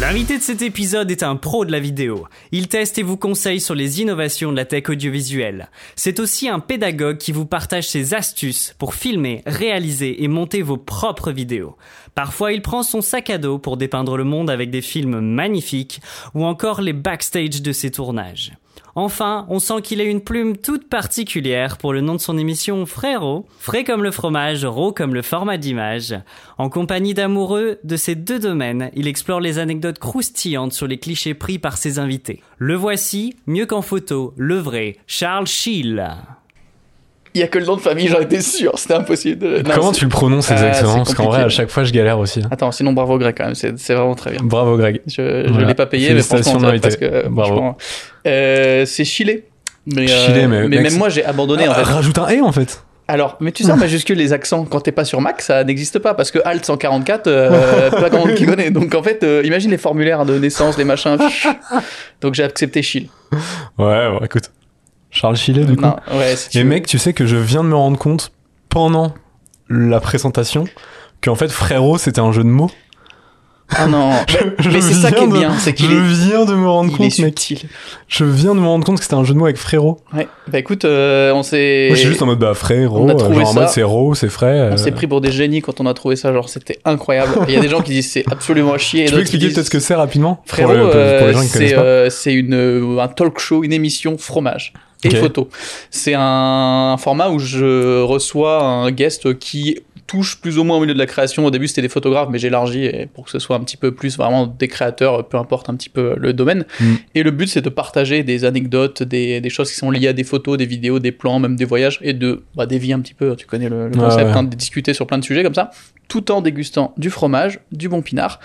L'invité de cet épisode est un pro de la vidéo. Il teste et vous conseille sur les innovations de la tech audiovisuelle. C'est aussi un pédagogue qui vous partage ses astuces pour filmer, réaliser et monter vos propres vidéos. Parfois, il prend son sac à dos pour dépeindre le monde avec des films magnifiques ou encore les backstage de ses tournages. Enfin, on sent qu'il a une plume toute particulière pour le nom de son émission Frérot, frais comme le fromage, raw comme le format d'image. En compagnie d'amoureux de ces deux domaines, il explore les anecdotes croustillantes sur les clichés pris par ses invités. Le voici, mieux qu'en photo, le vrai, Charles Schill. Il y a que le nom de famille, j'en étais sûr, c'était impossible. de- Non, Comment tu le prononces Ah, exactement c'est Parce qu'en vrai, à chaque fois, je galère aussi. hein. Attends, sinon bravo Greg quand même, c'est vraiment très bien. Bravo Greg. Je, Voilà. l'ai pas payé, mais franchement, parce que euh, Bravo. euh, c'est Chilé. Mais, euh, mais mec, même moi j'ai abandonné en Ah, fait. Rajoute un et en fait. Alors, mais tu sais, en majuscule, les accents, quand t'es pas sur Mac, ça n'existe pas parce que Alt 144, euh, pas grand monde qui connaît. Donc en fait, euh, imagine les formulaires de naissance, les machins. Donc j'ai accepté Chill. Ouais, ouais, écoute. Charles Chilet, du coup. Non, ouais, si tu Et veux. mec, tu sais que je viens de me rendre compte pendant la présentation qu'en fait frérot c'était un jeu de mots. Ah non, Je mais c'est ça qui est bien, c'est qu'il Je est, viens de me rendre il compte, mec. Je viens de me rendre compte que c'était un jeu de mots avec frérot. Ouais. Bah écoute, euh, on s'est. Moi, juste en mode bah frérot, On a euh, trouvé genre en ça. mode c'est ro, c'est frais. On euh. s'est pris pour des génies quand on a trouvé ça, genre c'était incroyable. Il y a des gens qui disent c'est absolument à chier. Tu peux expliquer disent- peut-être ce que c'est rapidement? Frérot, euh, c'est euh, une euh, un talk show, une émission fromage et Ok. photo. C'est un, format où je reçois un guest qui touche plus ou moins au milieu de la création. Au début, c'était des photographes, mais j'ai élargi et pour que ce soit un petit peu plus vraiment des créateurs, peu importe un petit peu le domaine. Mm. Et le but, c'est de partager des anecdotes, des, des choses qui sont liées à des photos, des vidéos, des plans, même des voyages, et de bah, dévier un petit peu, tu connais le, le Ouais, concept, ouais. hein, de discuter sur plein de sujets comme ça, tout en dégustant du fromage, du bon pinard.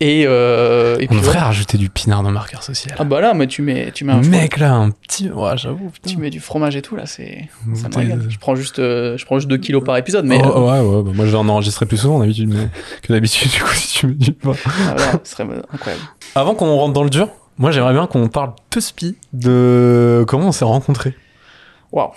Et, euh, et On puis, devrait ouais. rajouter du pinard dans le marqueur social. Ah bah là, mais tu mets, tu mets un Mec là, un petit. Ouais, j'avoue, tu mets du fromage et tout là, c'est ça me Je prends juste, euh, je prends juste 2 kilos par épisode, mais Oh, euh, ouais, ouais, bah, moi je vais en enregistrer plus souvent d'habitude mais- que d'habitude du coup si tu me dis pas. ah, voilà, ce serait incroyable. Avant qu'on rentre dans le dur, moi j'aimerais bien qu'on parle peu spi de comment on s'est rencontrés. Waouh.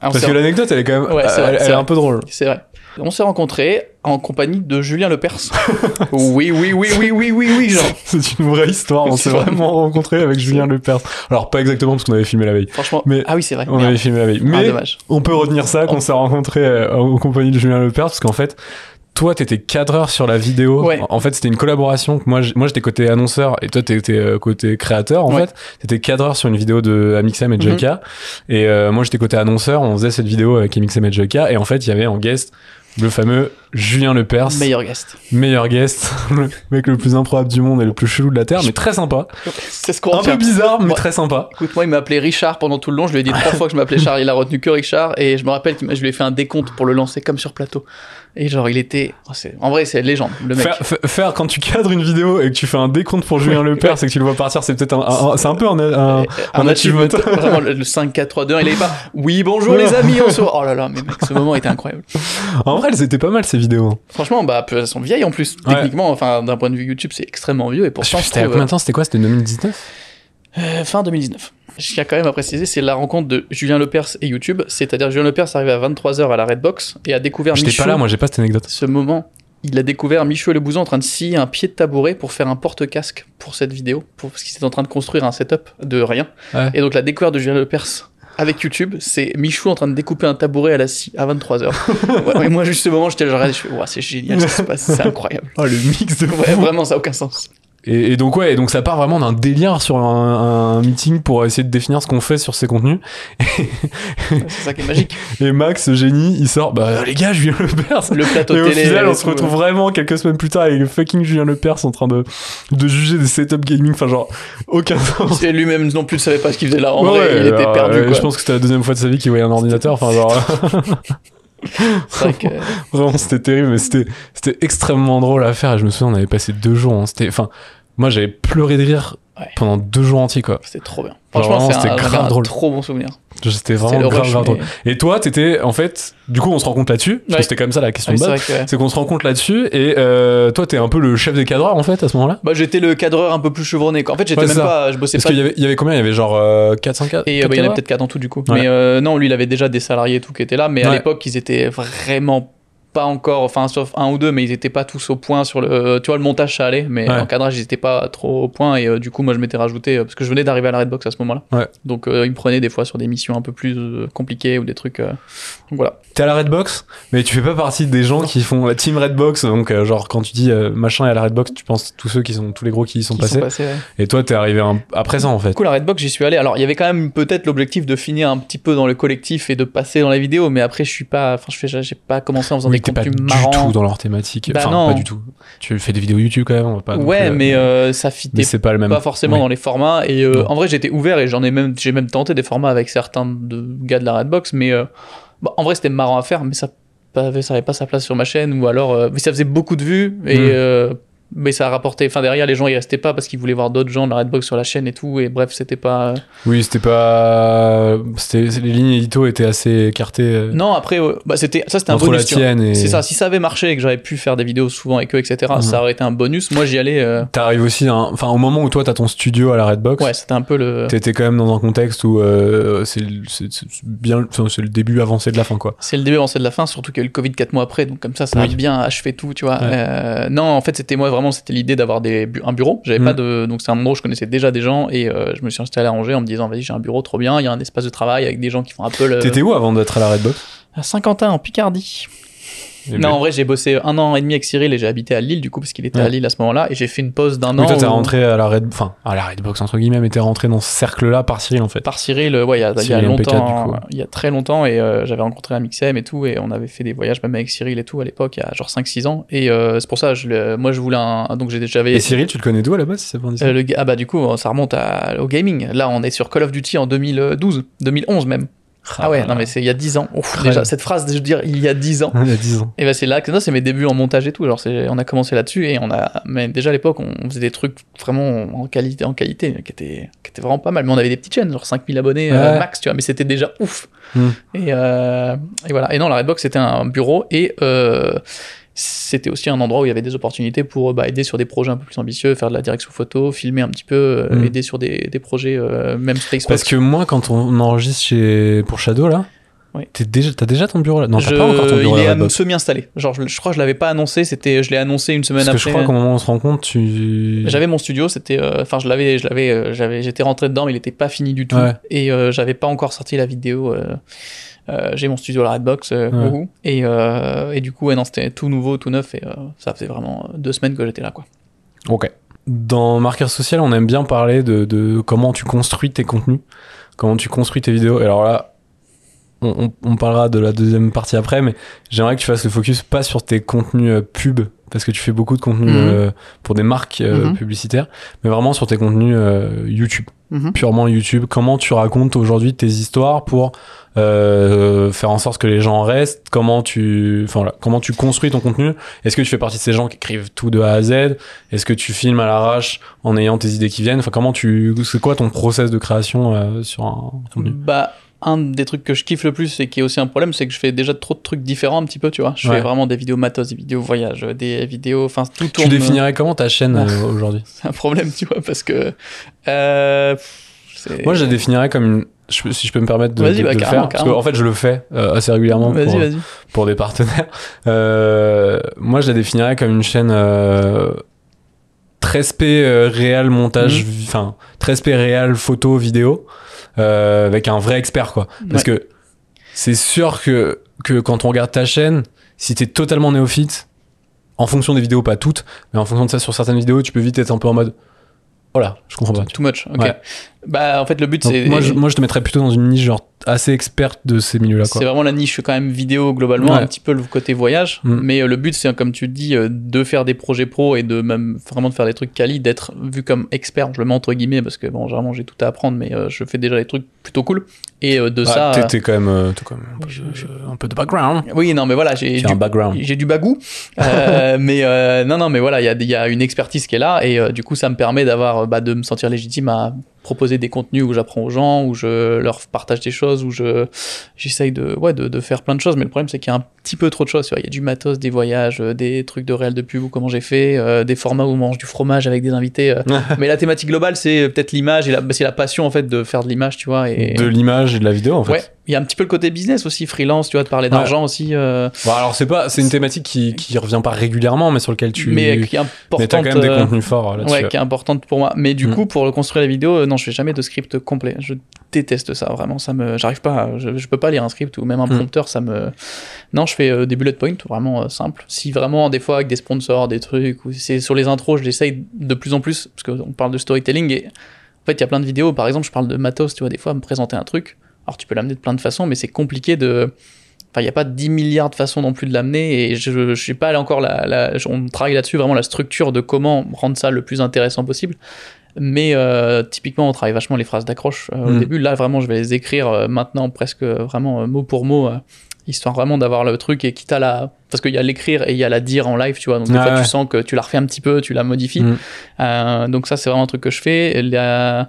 Ah, Parce que l'anecdote elle est quand même. Ouais, c'est vrai, elle, c'est elle est un peu drôle. C'est vrai. On s'est rencontrés en compagnie de Julien Lepers. oui, oui, oui, oui, oui, oui, oui, genre. C'est une vraie histoire. On s'est vrai. vraiment rencontrés avec Julien Lepers. Alors pas exactement parce qu'on avait filmé la veille. Franchement. Mais ah oui, c'est vrai. On Merde. avait filmé la veille. Ah, Mais dommage. on peut retenir ça qu'on s'est rencontrés euh, en compagnie de Julien Lepers parce qu'en fait. Toi, t'étais cadreur sur la vidéo. Ouais. En fait, c'était une collaboration. que Moi, j'étais côté annonceur et toi, t'étais euh, côté créateur. En Ouais. fait, t'étais cadreur sur une vidéo de Amixem et Mhm. JK. Et euh, moi, j'étais côté annonceur. On faisait cette vidéo avec Amixem et JK. Et en fait, il y avait en guest le fameux Julien Lepers, Meilleur guest. meilleur guest, le mec le plus improbable du monde et le plus chelou de la terre, mais très sympa. C'est ce qu'on Un peu bizarre, mais très sympa. Écoute, moi, il m'a appelé Richard pendant tout le long. Je lui ai dit trois fois que je m'appelais Charles. Il a retenu que Richard. Et je me rappelle que je lui ai fait un décompte pour le lancer comme sur plateau. Et genre, il était. oh, en vrai, c'est légende, le mec. Faire, fa- faire quand tu cadres une vidéo et que tu fais un décompte pour Julien Lepers et que tu le vois partir, c'est peut-être un, un- un- c'est un peu un, un- Euh, un achievement. Vraiment, le le 5, 4, 3, 2, 1, il est pas. Oui, bonjour les amis, on se. Oh là là, mais mec, ce moment était incroyable. En vrai, elles étaient pas mal ces hein. Franchement, bah, elles sont vieilles en plus. Ouais. Techniquement, enfin, d'un point de vue YouTube, c'est extrêmement vieux. Et pourtant, je C'était trouve, combien de temps C'était quoi? C'était 2019 euh, fin 2019. Ce qu'il y a quand même à préciser, c'est la rencontre de Julien Lepers et YouTube. C'est-à-dire, Julien Lepers arrivé à 23h à la Redbox et a découvert J'étais pas là, moi j'ai pas cette anecdote. Ce moment, il a découvert Michou et le Bouson en train de scier un pied de tabouret pour faire un porte-casque pour cette vidéo, pour, parce qu'ils étaient en train de construire un setup de rien. Ouais. Et donc la découverte de Julien Lepers avec YouTube, c'est Michou en train de découper un tabouret à la scie à 23h. ouais, et moi, juste ce moment, j'étais là, je fais, Ouah, c'est génial ce qui se passe, c'est incroyable. Oh, le mix de Ouais, vraiment, ça n'a aucun sens. Et, et donc ouais, et donc ça part vraiment d'un délire sur un, un meeting pour essayer de définir ce qu'on fait sur ces contenus. C'est ça qui est magique. Et Max, ce génie, il sort, bah les gars, Julien Lepers. Le plateau Et au télé. final, on se retrouve vraiment quelques semaines plus tard avec fucking Julien Lepers en train de, de juger des setups gaming. Enfin, genre, aucun sens. Et lui-même non plus ne savait pas ce qu'il faisait là. En Ouais, vrai, il était perdu. quoi. Je pense que c'était la deuxième fois de sa vie qu'il voyait un ordinateur. Enfin, genre, vraiment, c'était terrible, mais c'était, c'était extrêmement drôle à faire. Et je me souviens, on avait passé deux jours. hein. C'était, enfin, moi, j'avais pleuré de rire Ouais. pendant deux jours entiers quoi. C'était trop bien. Franchement, c'était grave drôle. trop bon souvenir. C'était vraiment grave, grave drôle. Et toi, t'étais en fait, du coup, on se rend compte là-dessus, parce Ouais. que c'était comme ça la question Ouais, de c'est base. C'est qu'on se rend compte là-dessus, et euh, toi, t'es un peu le chef des cadreurs en fait à ce moment-là? Bah, j'étais le cadreur un peu plus chevronné. quoi. En fait, j'étais Ouais, même ça. pas, je bossais Parce pas. qu'il y avait, il y avait combien? Il y avait genre 4-5 cadres Et euh, bah, il y en avait peut-être quatre en tout du coup. Ouais. Mais euh, non, lui, il avait déjà des salariés et tout qui étaient là. Mais à Ouais. l'époque, ils étaient vraiment pas encore, enfin, sauf un ou deux, mais ils étaient pas tous au point sur le. Tu vois, le montage, ça allait, mais Ouais. l'encadrage, ils étaient pas trop au point. Et euh, du coup, moi, je m'étais rajouté, euh, parce que je venais d'arriver à la Redbox à ce moment-là. Ouais. Donc, euh, ils me prenaient des fois sur des missions un peu plus euh, compliquées ou des trucs. euh, Donc voilà. T'es à la Redbox, mais tu fais pas partie des gens qui font la team Redbox. Donc, euh, genre, quand tu dis euh, machin est à la Redbox, tu penses tous ceux qui sont, tous les gros qui y sont Qui passés. sont passés, ouais. Et toi, t'es arrivé un- après ça en fait. Du coup, la Redbox, j'y suis allé. Alors, il y avait quand même peut-être l'objectif de finir un petit peu dans le collectif et de passer dans la vidéo, mais après, je suis pas. Enfin, je fais, j'ai pas commencé en faisant Oui, des t'es pas du tout dans leur thématique. Bah enfin, non. pas du tout. Tu fais des vidéos YouTube quand même, on va pas. ouais, euh, mais euh, ça mais fitait c'est pas le même. pas forcément Oui. dans les formats. Et euh, en vrai, j'étais ouvert et j'en ai même, j'ai même tenté des formats avec certains de gars de la Redbox, mais euh, bah, en vrai, c'était marrant à faire, mais ça avait, ça avait pas sa place sur ma chaîne ou alors, mais ça faisait beaucoup de vues et Mm. Euh, mais ça a rapporté. Enfin, derrière, les gens ils restaient pas parce qu'ils voulaient voir d'autres gens de la Redbox sur la chaîne et tout. Et bref, c'était pas. Oui, c'était pas. C'était les lignes édito étaient assez écartées. euh, Non, après, euh, bah, c'était ça, c'était un bonus. et. C'est ça. Si ça avait marché et que j'avais pu faire des vidéos souvent avec eux, etc., Mhm. ça aurait été un bonus. Moi, j'y allais. euh, T'arrives aussi, à un- enfin, au moment où toi t'as ton studio à la Redbox. Ouais, c'était un peu le. T'étais quand même dans un contexte où euh, c'est c'est- c'est bien, enfin, c'est le début avancé de la fin quoi. C'est le début avancé de la fin, surtout qu'il y a eu le Covid 4 mois après, donc comme ça, ça a Oui. bien achevé tout, tu vois. Ouais. Euh, non, en fait, c'était moi vraiment, c'était l'idée d'avoir des bu- un bureau. J'avais Mm. pas de, donc c'est un endroit où je connaissais déjà des gens et euh, je me suis installé à Angers en me disant, vas-y, j'ai un bureau trop bien, il y a un espace de travail avec des gens qui font un peu le. T'étais où avant d'être à la Redbox? À Saint-Quentin en Picardie. Non, en vrai, j'ai bossé un an et demi avec Cyril et j'ai habité à Lille du coup parce qu'il était Ouais. à Lille à ce moment-là et j'ai fait une pause d'un an. toi t'es où- rentré à la Red, enfin à la Redbox entre guillemets, mais t'es rentré dans ce cercle-là par Cyril en fait. par Cyril, ouais, il y a, y a Cyril MP4, longtemps, il y a très longtemps, et euh, j'avais rencontré un Mixem et tout, et on avait fait des voyages même avec Cyril et tout à l'époque, il y a genre 5-6 ans, et euh, c'est pour ça, je, moi je voulais un, donc j'avais, Et Cyril, tu le connais d'où à la base si indiscret euh, le, ah bah du coup, ça remonte à- au gaming, là on est sur Call of Duty en 2012, 2011 même, ah ouais, non mais c'est il y a 10 ans, Ouf, Ouais. déjà cette phrase, je veux dire, il y a 10 ans, Il y a 10 ans. et bah c'est là que non, c'est mes débuts en montage et tout. Genre c'est, on a commencé là-dessus et on a, mais déjà à l'époque on faisait des trucs vraiment en qualité, en qualité, qui étaient, qui étaient vraiment pas mal. Mais on avait des petites chaînes, genre 5000 abonnés euh, max, tu vois. Mais c'était déjà ouf. Hmm. Et, euh, et voilà. Et non, la Redbox c'était un bureau et euh, c'était aussi un endroit où il y avait des opportunités pour bah, aider sur des projets un peu plus ambitieux, faire de la direction photo, filmer un petit peu, euh, Hmm. aider sur des, des projets, euh, même Spacebox. Parce que moi, quand on enregistre chez pour Shadow là, Oui. déjà, t'as déjà ton bureau là? Non, t'as pas encore ton bureau il est semi-installé. Genre, je, je crois que je l'avais pas annoncé. C'était, je l'ai annoncé une semaine Parce que après. je crois qu'au moment où on se rend compte, tu. J'avais mon studio, c'était, euh, enfin, je l'avais, je l'avais, euh, j'avais, j'étais rentré dedans, mais il était pas fini du tout, Ouais. et euh, j'avais pas encore sorti la vidéo. Euh, j'ai mon studio à la Redbox, euh, Ouais. wouhou. et, euh, et du coup, ouais, non, c'était tout nouveau, tout neuf, et ça faisait vraiment deux semaines que j'étais là, quoi. Ok. Dans Marqueur Social, on aime bien parler de, de comment tu construis tes contenus, comment tu construis tes vidéos. Et alors là, on, on- on parlera de la deuxième partie après, mais j'aimerais que tu fasses le focus pas sur tes contenus euh, pub, parce que tu fais beaucoup de contenus Mhm. euh, pour des marques euh, Mhm. publicitaires, mais vraiment sur tes contenus YouTube, Mhm. purement YouTube. Comment tu racontes aujourd'hui tes histoires pour euh, faire en sorte que les gens restent? Comment tu, enfin voilà, comment tu construis ton contenu? Est-ce que tu fais partie de ces gens qui écrivent tout de A à Z? Est-ce que tu filmes à l'arrache en ayant tes idées qui viennent? Enfin, comment tu, c'est quoi ton process de création euh, sur un contenu? Bah, un des trucs que je kiffe le plus et qui est aussi un problème, c'est que je fais déjà trop de trucs différents un petit peu, tu vois. Je Ouais. fais vraiment des vidéos matos, des vidéos voyage, des vidéos, enfin, tout Tu tourne. définirais comment ta chaîne euh, aujourd'hui? C'est un problème, tu vois, parce que. Euh, Moi, je la définirais comme une. je si je peux me permettre de, Vas-y, de- bah, de le faire, parce qu'en fait, je le fais euh, assez régulièrement Vas-y, pour, vas-y. pour des partenaires. Moi, je la définirais comme une chaîne euh, très spé euh, réel montage, Mhm. enfin très spé réel photo vidéo euh, avec un vrai expert quoi. Parce que c'est sûr que que quand on regarde ta chaîne, si t'es totalement néophyte, en fonction des vidéos, pas toutes, mais en fonction de ça sur certaines vidéos, tu peux vite être un peu en mode voilà, je comprends pas. Too much, ok. Ouais. Bah, en fait, le but, c'est. moi, je, moi, je te mettrais plutôt dans une niche genre assez experte de ces milieux-là. C'est vraiment la niche quand même vidéo globalement, Ouais. un petit peu le côté voyage. Mm. Mais euh, le but, c'est comme tu le dis, euh, de faire des projets pro et de même vraiment de faire des trucs quali, d'être vu comme expert. Je le mets entre guillemets parce que bon, généralement j'ai tout à apprendre, mais euh, je fais déjà des trucs plutôt cool. Et euh, de Bah, ça. t'es- euh, t'es quand même, euh, quand même un peu, de- un peu de background. Oui, non, mais voilà, j'ai J'ai du, un background. j'ai du bagou. Euh, mais euh, non, non, mais voilà, il y a, il y a une expertise qui est là et euh, du coup, ça me permet d'avoir, bah, de me sentir légitime à proposer des contenus où j'apprends aux gens, où je leur partage des choses, où je j'essaye de, ouais, de, de faire plein de choses. Mais le problème, c'est qu'il y a un petit peu trop de choses. tu vois. Il y a du matos, des voyages, euh, des trucs de réel de pub ou comment j'ai fait, euh, des formats où on mange du fromage avec des invités. euh. mais la thématique globale, c'est peut-être l'image et la, c'est la passion en fait de faire de l'image, tu vois. Et... De l'image et de la vidéo, en fait. Ouais, il y a un petit peu le côté business aussi, freelance, tu vois, de parler d'argent aussi. euh, Bon, alors, c'est pas, c'est une thématique qui, qui revient pas régulièrement, mais sur lequel tu. mais qui est importante. mais t'as quand même des euh, contenus forts là-dessus. Ouais, qui est importante pour moi. Mais du Mm. coup, pour construire la vidéo, euh, non, je fais jamais de script complet. Je déteste ça, vraiment. Ça me, j'arrive pas. à- Je, je peux pas lire un script ou même un Mm. prompteur. Ça me. Non, je fais euh, des bullet points, vraiment euh, simple. Si vraiment des fois avec des sponsors, des trucs, ou c'est sur les intros, je l'essaye de plus en plus parce qu'on parle de storytelling et en fait, il y a plein de vidéos. Par exemple, je parle de matos, tu vois, des fois, me présenter un truc. Alors, tu peux l'amener de plein de façons, mais c'est compliqué de. Enfin, il n'y a pas 10 milliards de façons non plus de l'amener et je ne suis pas allé encore la, la- on travaille là-dessus vraiment la structure de comment rendre ça le plus intéressant possible. Mais euh, typiquement, on travaille vachement les phrases d'accroche euh, au Mm. début. Là, vraiment, je vais les écrire euh, maintenant presque euh, vraiment mot pour mot, histoire vraiment d'avoir le truc et quitte à la. Parce qu'il y a l'écrire et il y a la dire en live, tu vois. Donc, des Ah fois, ouais. tu sens que tu la refais un petit peu, tu la modifies. Mm. Euh, donc, ça, c'est vraiment un truc que je fais. La-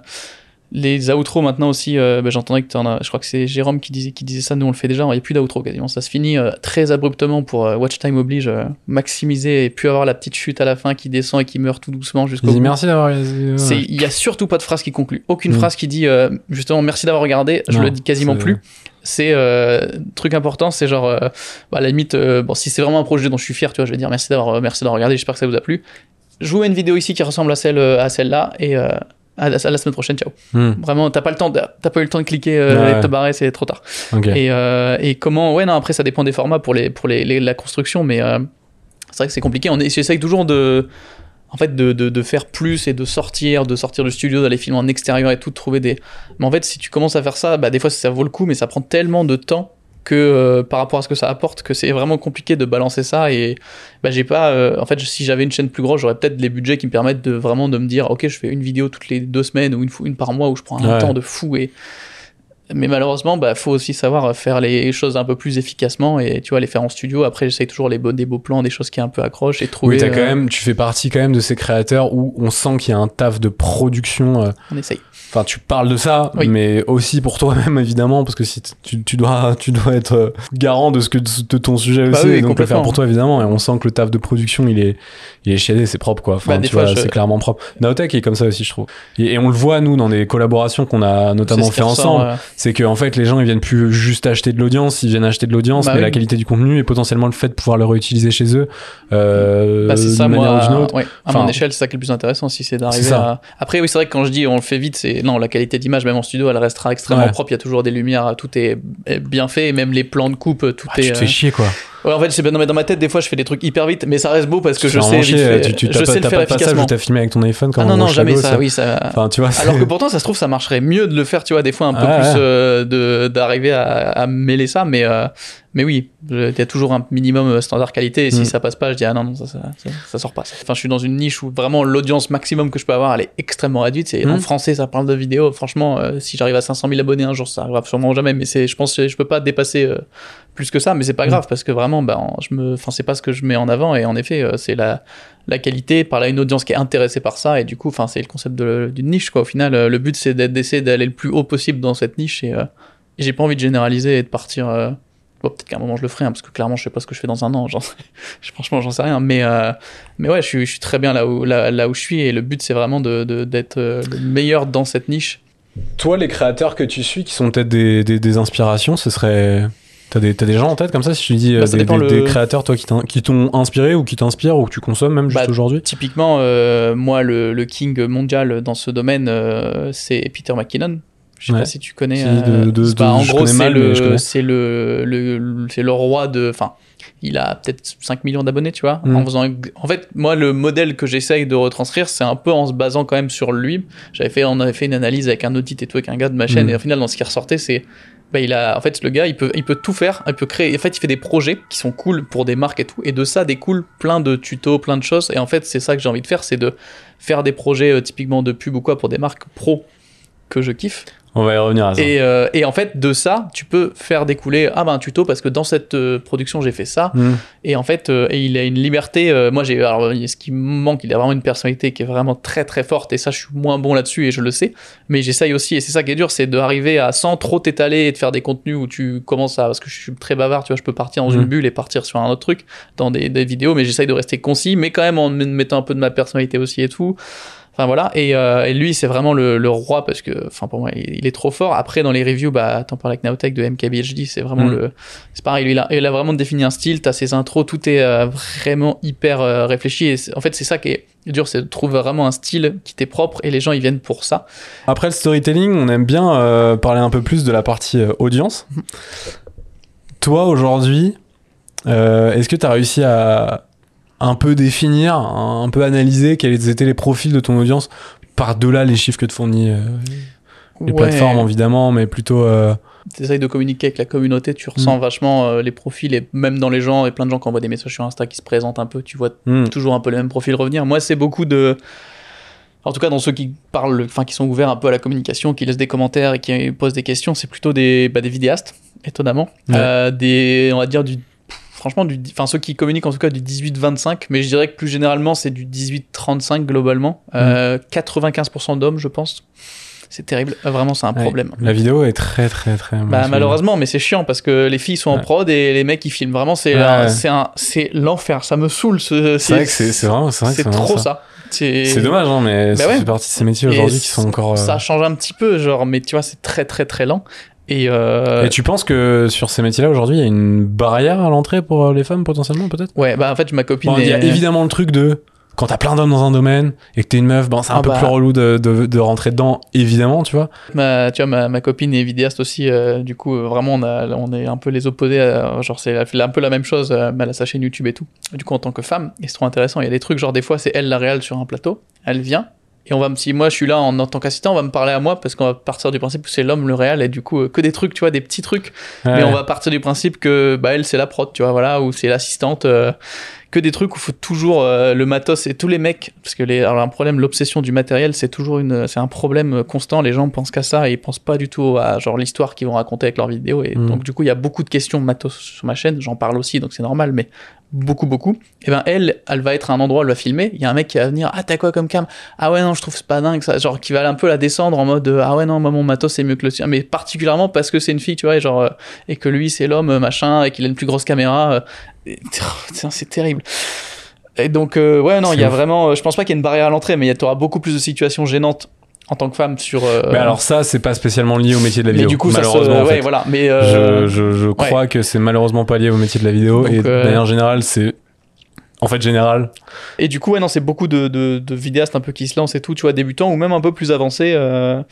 Les outros maintenant aussi, euh, bah, j'entendais que tu en as. Je crois que c'est Jérôme qui disait, qui disait ça. Nous, on le fait déjà. Il n'y a plus d'outro quasiment. Ça se finit euh, très abruptement pour euh, Watch Time oblige, maximiser et puis avoir la petite chute à la fin qui descend et qui meurt tout doucement jusqu'au bout. merci d'avoir Il y a surtout pas de phrase qui conclut. Aucune Mm. phrase qui dit justement merci d'avoir regardé. Je Non, le dis quasiment plus. C'est truc important, c'est genre bah, à la limite bon si c'est vraiment un projet dont je suis fier, tu vois, je vais dire merci d'avoir merci d'avoir regardé. J'espère que ça vous a plu. Je vous mets une vidéo ici qui ressemble à celle à celle-là et à, la, à la semaine prochaine. Ciao. Hmm, Vraiment, t'as pas le temps, de- t'as pas eu le temps de cliquer euh, Ouais. et de te barrer, c'est trop tard. Et, euh, et comment ouais non après ça dépend des formats pour les pour les, les- la construction mais euh, c'est vrai que c'est compliqué on j'essaye toujours de en fait de, de, de faire plus et de sortir de sortir du studio d'aller filmer en extérieur et tout de trouver des mais en fait si tu commences à faire ça bah des fois ça vaut le coup mais ça prend tellement de temps que euh, par rapport à ce que ça apporte que c'est vraiment compliqué de balancer ça et bah j'ai pas euh, en fait si j'avais une chaîne plus grosse j'aurais peut-être les budgets qui me permettent de vraiment de me dire ok je fais une vidéo toutes les deux semaines ou une, fois- une par mois où je prends un Ouais. temps de fou et mais malheureusement, bah, faut aussi savoir faire les choses un peu plus efficacement et tu vois les faire en studio. Après, j'essaye toujours les beaux, des beaux plans, des choses qui un peu accrochent et trouver. Oui, quand euh, même, tu fais partie quand même de ces créateurs où on sent qu'il y a un taf de production. euh, On essaye. Enfin, tu parles de ça, Oui. mais aussi pour toi-même évidemment, parce que si tu, tu dois, tu dois être euh, garant de ce que de ton sujet Bah aussi, oui, et donc le faire pour toi évidemment. Et on sent que le taf de production, il est, il est chiadé, c'est propre quoi. Enfin, Bah, tu vois, je- c'est clairement propre. Naotech est comme ça aussi, je trouve. Et, et on le voit nous dans des collaborations qu'on a notamment fait ensemble. C'est que en fait, les gens ils viennent plus juste acheter de l'audience, ils viennent acheter de l'audience, Bah mais oui. la qualité du contenu et potentiellement le fait de pouvoir le réutiliser chez eux. Euh, c'est ça, manière moi. ou d'une autre. ouais, à Enfin, mon échelle, c'est ça qui est le plus intéressant, si c'est d'arriver à. Après, oui, c'est vrai que quand je dis on le fait vite, c'est non, la qualité d'image, même en studio, elle restera extrêmement Ouais. propre. Il y a toujours des lumières, tout est bien fait, et même les plans de coupe, tout Ah, est. tu te euh, fais chier quoi. Ouais, en fait, c'est non, mais dans ma tête, des fois, je fais des trucs hyper vite, mais ça reste beau parce que je sais vite fait- tu, tu, je sais pas, le faire pas passage où t'as filmé avec ton iPhone quand Ah on non, non, jamais Chago, ça, oui, ça. Enfin, tu vois, Alors que pourtant, ça se trouve, ça marcherait mieux de le faire, tu vois, des fois un peu Ah, plus euh, d'arriver à, à mêler ça, mais euh, mais oui, je- il y a toujours un minimum euh, standard qualité. Et si Mm. ça passe pas, je dis ah non non, ça ça, ça, ça sort pas. Enfin, je suis dans une niche où vraiment l'audience maximum que je peux avoir, elle est extrêmement réduite. C'est en Mm. français, ça parle de vidéo. Franchement, euh, si j'arrive à 500 000 abonnés un jour, ça arrivera sûrement jamais. Mais c'est, je pense, que je peux pas dépasser euh, plus que ça. Mais c'est pas Mm. grave parce que vraiment, ben, je me, enfin, c'est pas ce que je mets en avant. Et en effet, euh, c'est la la qualité par là une audience qui est intéressée par ça et du coup enfin c'est le concept de- d'une niche quoi au final euh, le but c'est d'essayer d'aller le plus haut possible dans cette niche et, euh, et j'ai pas envie de généraliser et de partir euh, bon, peut-être qu'à un moment je le ferai hein, parce que clairement je sais pas ce que je fais dans un an j'en sais- franchement j'en sais rien mais euh, mais ouais je suis, je suis très bien là où là, là où je suis et le but c'est vraiment de de- d'être euh, le meilleur dans cette niche Toi, les créateurs que tu suis, qui sont peut-être des, des, des inspirations, ce serait. T'as des, des gens en tête comme ça, si te dis euh, Bah, ça des, dépend des- le- des créateurs toi, qui t'ont inspiré ou qui t'inspirent ou que tu consommes même juste Bah, aujourd'hui? typiquement euh, moi le, le king mondial dans ce domaine euh, c'est Peter McKinnon je sais Ouais. pas si tu connais Si, euh, de- de- c'est pas- de- en gros c'est le c'est le, le c'est le roi de enfin il a peut-être 5 millions d'abonnés, tu vois. Mm. En, faisant... en fait, moi, le modèle que j'essaye de retranscrire, c'est un peu en se basant quand même sur lui. J'avais fait, on avait fait une analyse avec un audit et tout, avec un gars de ma chaîne, Mm. et au final, dans ce qui ressortait, c'est. Bah, il a, en fait, le gars, il peut, tout faire. Il peut créer. En fait, il fait des projets qui sont cool pour des marques et tout. Et de ça découle plein de tutos, plein de choses. Et en fait, c'est ça que j'ai envie de faire, c'est de faire des projets euh, typiquement de pub ou quoi pour des marques pro que je kiffe. On va y revenir à ça. Et, euh, et en fait, de ça, tu peux faire découler ah ben un tuto parce que dans cette euh, production j'ai fait ça. Mm. Et en fait, euh, et il a une liberté. euh, moi, j'ai alors ce qui me manque, il a vraiment une personnalité qui est vraiment très très forte. Et ça, je suis moins bon là-dessus et je le sais. Mais j'essaye aussi, et c'est ça qui est dur, c'est d'arriver à sans trop t'étaler et de faire des contenus où tu commences à parce que je suis très bavard, tu vois, je peux partir dans une bulle et partir sur un autre truc dans des, des vidéos, mais j'essaye de rester concis, mais quand même en me mettant un peu de ma personnalité aussi et tout. Enfin voilà, et, euh, et lui c'est vraiment le, le roi parce que, enfin pour moi, il, il est trop fort. Après dans les reviews, bah t'en parles avec Naotech de MKBHD, c'est vraiment Mm. le, c'est pareil, lui, il a, il a vraiment défini un style. T'as ses intros, tout est euh, vraiment hyper euh, réfléchi. Et en fait c'est ça qui est dur, c'est de trouver vraiment un style qui t'est propre et les gens ils viennent pour ça. Après le storytelling, on aime bien parler un peu plus de la partie audience. Toi, aujourd'hui, est-ce que tu as réussi à un peu définir, un peu analyser quels étaient les profils de ton audience par-delà les chiffres que te fournit euh, les Ouais. plateformes, évidemment, mais plutôt... euh, T'essayes de communiquer avec la communauté, tu Mm. ressens vachement euh, les profils et même dans les gens et plein de gens qui envoient des messages sur Insta qui se présentent un peu, tu vois hmm, toujours un peu le même profil revenir. Moi, c'est beaucoup de. En tout cas, dans ceux qui parlent, enfin, qui sont ouverts un peu à la communication, qui laissent des commentaires et qui posent des questions, c'est plutôt des, bah, des vidéastes, étonnamment. Ouais. Euh, des, on va dire du. Franchement, du, enfin, ceux qui communiquent en tout cas du 18-25, mais je dirais que plus généralement, c'est du 18-35 globalement. Euh, 95% d'hommes, je pense. C'est terrible. Euh, Vraiment, c'est un ouais. problème. La vidéo est très, très, très... Bah, malheureusement, mais c'est chiant parce que les filles sont en prod et les mecs ils filment. Vraiment, c'est Ouais, c'est l'enfer. Ça me saoule. Ce, C'est vrai que c'est vraiment, c'est trop ça. ça. C'est dommage, hein, mais ça ouais. fait partie de ces métiers aujourd'hui qui sont encore... euh, Ça change un petit peu, genre, mais tu vois, c'est très très très lent. Et, euh, Et tu penses que sur ces métiers-là, aujourd'hui, il y a une barrière à l'entrée pour euh, les femmes, potentiellement, peut-être? Ouais, bah en fait, ma copine. Bon, Il y a est- évidemment le truc de quand t'as plein d'hommes dans un domaine et que t'es une meuf, bon, c'est un Ah peu bah. plus relou de, de, de rentrer dedans, évidemment, tu vois. ma, tu vois, ma, ma copine est vidéaste aussi. euh, du coup, euh, vraiment, on, a, on est un peu les opposés. genre, c'est un peu la même chose. euh, mais elle a sa chaîne YouTube et tout. Du coup, en tant que femme, et c'est trop intéressant. Il y a des trucs, genre, des fois, c'est elle la réelle sur un plateau. Elle vient. Et on va me, si moi je suis là en, en tant qu'assistant, on va me parler à moi parce qu'on va partir du principe que c'est l'homme le réel et du coup euh, que des trucs, tu vois, des petits trucs. Mais on va partir du principe que bah elle c'est la prod, tu vois, voilà, ou c'est l'assistante. euh, que des trucs où faut toujours euh, le matos et tous les mecs parce que les alors un problème l'obsession du matériel c'est toujours une c'est un problème constant les gens pensent qu'à ça et ils pensent pas du tout à genre l'histoire qu'ils vont raconter avec leurs vidéos et Mm. donc du coup il y a beaucoup de questions matos sur ma chaîne j'en parle aussi donc c'est normal mais beaucoup beaucoup. Et ben elle elle va être à un endroit elle va filmer. Il y a un mec qui va venir ah t'as quoi comme cam? Ah ouais non je trouve c'est pas dingue ça. Genre qui va un peu la descendre en mode ah ouais non moi mon matos c'est mieux que le sien mais particulièrement parce que c'est une fille tu vois et genre euh, et que lui c'est l'homme euh, machin et qu'il a une plus grosse caméra euh, et- Tiens, c'est terrible. Et donc euh, ouais non il y a ouf. vraiment je pense pas qu'il y ait une barrière à l'entrée mais il y aura beaucoup plus de situations gênantes en tant que femme sur euh, Mais alors, ça, c'est pas spécialement lié au métier de la mais vidéo. du coup ça se malheureusement, en ouais fait. voilà mais euh, Je, je, je crois que c'est malheureusement pas lié au métier de la vidéo. Donc, et de euh, manière générale, c'est. En fait, général. Et du coup, ouais, non, c'est beaucoup de, de, de vidéastes un peu qui se lancent et tout, tu vois, débutants ou même un peu plus avancés, euh,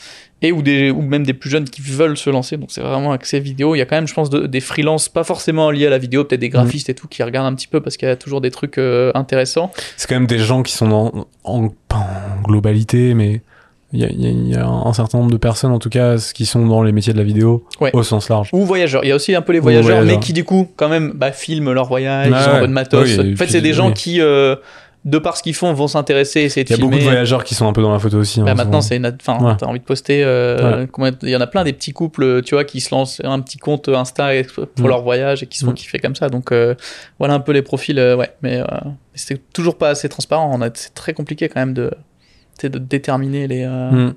et ou, des, ou même des plus jeunes qui veulent se lancer. Donc, c'est vraiment accès vidéo. Il y a quand même, je pense, de- des freelances, pas forcément liés à la vidéo, peut-être des graphistes et tout, qui regardent un petit peu parce qu'il y a toujours des trucs euh, intéressants. C'est quand même des gens qui sont en, pas en globalité, mais il y a, y y un certain nombre de personnes, en tout cas, qui sont dans les métiers de la vidéo Ouais. au sens large. Ou voyageurs. Il y a aussi un peu les voyageurs, voyageurs. mais qui, du coup, quand même, bah, filment leur voyage, Ouais, ils ont un peu de matos. Oui, en fait, c'est des gens oui. qui, euh, de par ce qu'ils font, vont s'intéresser, essayer de Il y a filmer. beaucoup de voyageurs qui sont un peu dans la photo aussi. Bah hein, maintenant souvent. c'est une enfin Ouais. t'as envie de poster euh, Ouais. il y en a plein des petits couples tu vois qui se lancent un petit compte Insta pour Mm. leur voyage et qui se font Mm. kiffer comme ça donc euh, voilà un peu les profils euh, ouais mais euh, c'est toujours pas assez transparent on a c'est très compliqué quand même de de déterminer les euh, Hmm.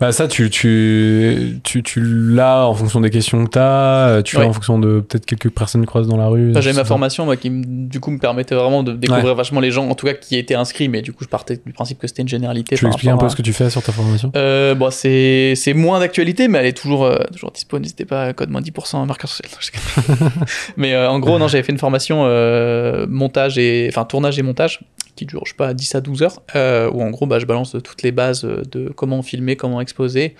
Bah ça, tu, tu, tu, tu l'as en fonction des questions que t'as, euh, tu l'as Ouais. en fonction de peut-être quelques personnes que tu croises dans la rue. Enfin, J'avais ma formation moi, qui du coup me permettait vraiment de découvrir vachement les gens en tout cas qui étaient inscrits mais du coup je partais du principe que c'était une généralité Tu veux expliquer un peu à- ce que tu fais sur ta formation? Euh, bon, c'est moins d'actualité, mais elle est toujours, euh, toujours dispo. N'hésitez pas, code moins 10%, marqueur social. Mais euh, en gros, non, j'avais fait une formation euh, montage et enfin tournage et montage qui dure, je sais pas, 10 à 12 heures, où en gros, bah, je balance toutes les bases de comment filmer, comment exposer,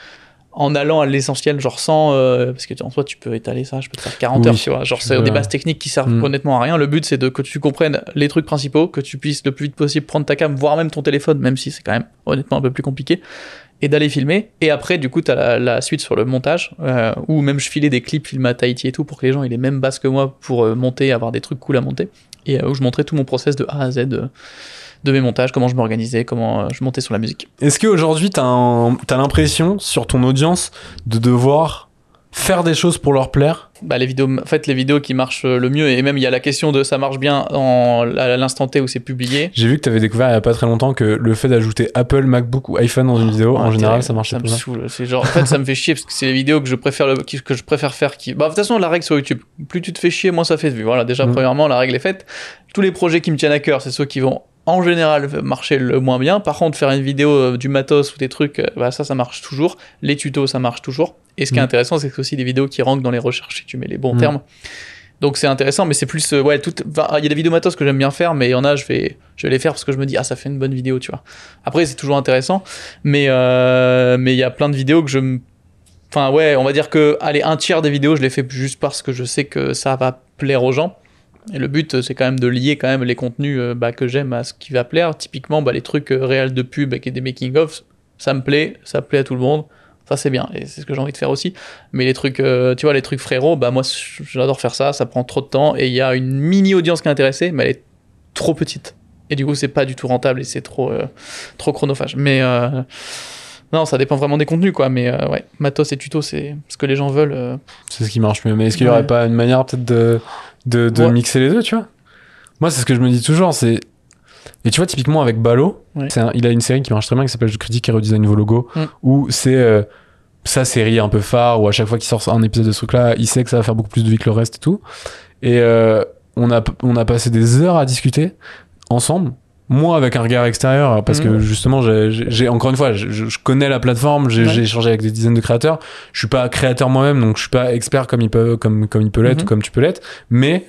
en allant à l'essentiel, genre sans. euh, parce que en soi, tu peux étaler ça, je peux te faire 40 Oui, heures, tu vois. Genre, tu c'est des bases techniques qui servent Mm. honnêtement à rien. Le but, c'est de que tu comprennes les trucs principaux, que tu puisses le plus vite possible prendre ta cam, voire même ton téléphone, même si c'est quand même honnêtement un peu plus compliqué, et d'aller filmer. Et après, du coup, t'as la, la suite sur le montage, euh, ou même je filais des clips filmés à Tahiti et tout pour que les gens aient les mêmes bases que moi pour euh, monter, avoir des trucs cool à monter. Et euh, où je montrais tout mon process de A à Z. euh, de mes montages, comment je m'organisais, comment euh, je montais sur la musique. Est-ce qu'aujourd'hui, tu as, l'impression sur ton audience de devoir faire des choses pour leur plaire? Bah, les vidéos, en fait, les vidéos qui marchent le mieux, et même il y a la question de ça marche bien en, à l'instant T où c'est publié. J'ai vu que tu avais découvert il y a pas très longtemps que le fait d'ajouter Apple, MacBook ou iPhone dans une vidéo, en général, ça marche ça pas. me saoule. C'est genre, en fait, ça me fait chier parce que c'est les vidéos que je préfère, le, que je préfère faire. Qui... Bah, de toute façon, la règle sur YouTube, plus tu te fais chier, moins ça fait de vues. Voilà, déjà, Mhm. premièrement, la règle est faite. Tous les projets qui me tiennent à cœur, c'est ceux qui vont en général marcher le moins bien. Par contre, faire une vidéo euh, du matos ou des trucs, euh, bah, ça, ça marche toujours. Les tutos, ça marche toujours. Et ce qui est Mhm. intéressant, c'est que c'est aussi des vidéos qui rankent dans les recherches si tu mets les bons Mhm. termes. Donc c'est intéressant, mais c'est plus euh, ouais tout. Il y a des vidéos matos que j'aime bien faire, mais il y en a je vais je vais les faire parce que je me dis ah ça fait une bonne vidéo, tu vois. Après c'est toujours intéressant, mais euh, mais il y a plein de vidéos que je me Enfin ouais, on va dire que allez un tiers des vidéos je les fais juste parce que je sais que ça va plaire aux gens. Et le but c'est quand même de lier quand même les contenus euh, bah, que j'aime à ce qui va plaire. Typiquement bah, les trucs euh, réels de pub avec des making of, ça me plaît, ça plaît à tout le monde. Ça c'est bien et c'est ce que j'ai envie de faire aussi. Mais les trucs, euh, tu vois, les trucs frérot, bah moi j'adore faire ça, ça prend trop de temps et il y a une mini audience qui est intéressée, mais elle est trop petite. Et du coup, c'est pas du tout rentable et c'est trop, euh, trop chronophage. Mais euh, non, ça dépend vraiment des contenus, quoi. Mais ouais, matos et tuto, c'est ce que les gens veulent. C'est ce qui marche mieux. Mais est-ce qu'il y Ouais. aurait pas une manière peut-être de, de, de Ouais. mixer les deux, tu vois Moi, c'est ce que je me dis toujours. C'est et tu vois, typiquement avec Balo, Ouais. c'est un- il a une série qui marche très bien qui s'appelle Je critique et redesign vos logos, Mm. où c'est euh, sa série un peu phare, où à chaque fois qu'il sort un épisode de ce truc-là, il sait que ça va faire beaucoup plus de vie que le reste et tout. Et euh, on, a, on a passé des heures à discuter ensemble. Moi, avec un regard extérieur, parce Mm. que justement, j'ai- encore une fois, je, connais la plateforme, j'ai Ouais. échangé avec des dizaines de créateurs. Je suis pas créateur moi-même, donc je suis pas expert comme il peut, comme, comme il peut l'être ou comme tu peux l'être. Mais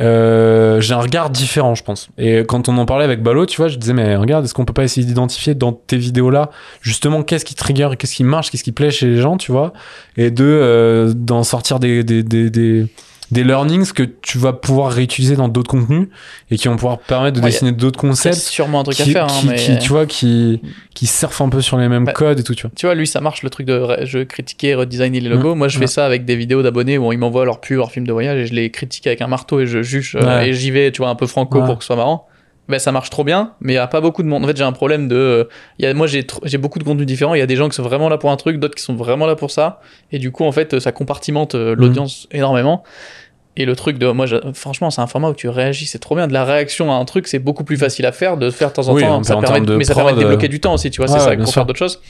euh, j'ai un regard différent, je pense. Et quand on en parlait avec Balo, tu vois, je disais, mais regarde, est-ce qu'on peut pas essayer d'identifier dans tes vidéos-là, justement, qu'est-ce qui trigger, qu'est-ce qui marche, qu'est-ce qui plaît chez les gens, tu vois, et de euh, d'en sortir des, des, des, des, des learnings que tu vas pouvoir réutiliser dans d'autres contenus et qui vont pouvoir permettre de Ouais, dessiner d'autres concepts. sûrement un truc à faire, hein, qui- mais qui, tu vois, qui, qui surfent un peu sur les mêmes Bah, codes et tout, tu vois. tu vois, lui, ça marche le truc de je critiquer, redesigner les Mm. logos. Moi, je Ouais. fais ça avec des vidéos d'abonnés où ils m'envoient leurs pubs, leurs films de voyage et je les critique avec un marteau et je juge euh, et j'y vais, tu vois, un peu franco pour que ce soit marrant. Ben, ça marche trop bien, mais il y a pas beaucoup de monde. En fait, j'ai un problème de. euh, il y a, moi, j'ai j'ai beaucoup de contenus différents. Il y a des gens qui sont vraiment là pour un truc, d'autres qui sont vraiment là pour ça. Et du coup, en fait, ça compartimente euh, l'audience énormément. Et le truc de. Moi, franchement, c'est un format où tu réagis, c'est trop bien. De la réaction à un truc, c'est beaucoup plus facile à faire, de faire de temps en Oui, temps. Ça permet mais ça permet de débloquer du temps aussi, tu vois, ouais, c'est ça, ouais, bien pour faire d'autres choses.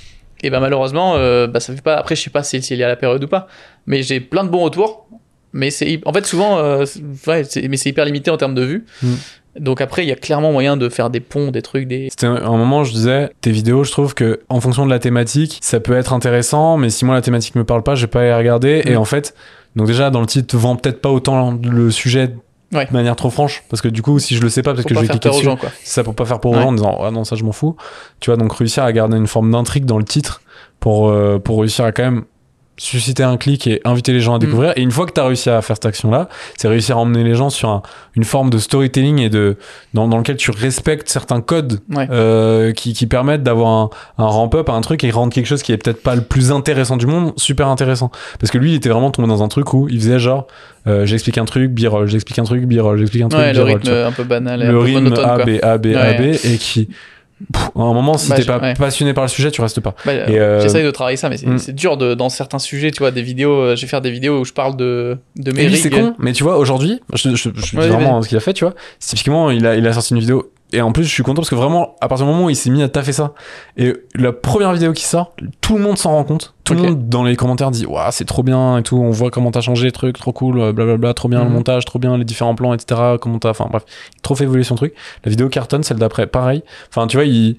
Et ben malheureusement, euh, bah, ça fait pas. Après, je sais pas si c'est lié à la période ou pas, mais j'ai plein de bons retours. Mais c'est en fait souvent, euh, ouais, mais c'est hyper limité en termes de vues. Mm. Donc après, il y a clairement moyen de faire des ponts, des trucs, des. C'était un un moment, je disais, tes vidéos, je trouve que en fonction de la thématique, ça peut être intéressant, mais si moi la thématique me parle pas, je vais pas les regarder. Et Mm. en fait, donc déjà dans le titre, vend peut-être pas autant le sujet Ouais. de manière trop franche, parce que du coup, si je le sais pas, parce que je vais cliquer dessus, c'est ça pour pas faire pour aux Ouais. gens en disant ah non ça je m'en fous. Tu vois donc réussir à garder une forme d'intrigue dans le titre pour euh, pour réussir à quand même susciter un clic et inviter les gens à Mm. découvrir. Et une fois que tu as réussi à faire cette action-là, c'est réussir à emmener les gens sur un- une forme de storytelling et de dans, dans lequel tu respectes certains codes Ouais. euh, qui, qui permettent d'avoir un, un ramp-up à un truc et rendre quelque chose qui est peut-être pas le plus intéressant du monde super intéressant. Parce que lui, il était vraiment tombé dans un truc où il faisait genre euh, j'explique un truc, b-roll, j'explique un truc, b-roll, j'explique un truc, Ouais, le b-roll, rythme un peu banal, le rythme monotone, A. B, A, B, A, Ouais. B et qui pff, à un moment si Bah, t'es pas ouais. passionné par le sujet tu restes pas Bah, euh, J'essaye de travailler ça, mais c'est mm. dur de, dans certains sujets, tu vois, des vidéos. euh, Je vais faire des vidéos où je parle de, de mes c'est con, mais tu vois, aujourd'hui, je, je, je Ouais, dis vraiment vas-y. ce qu'il a fait, tu vois. Typiquement, il a, il a sorti une vidéo. Et en plus, je suis content parce que vraiment, à partir du moment où il s'est mis à taffer ça, et la première vidéo qui sort, tout le monde s'en rend compte. Tout le monde dans les commentaires dit, waouh, c'est trop bien et tout. On voit comment t'as changé les trucs, trop cool, euh, blablabla, trop bien le Mhm. montage, trop bien les différents plans, etc. Comment t'as, enfin bref, trop fait évoluer son truc. La vidéo cartonne, celle d'après, pareil. Enfin, tu vois, il,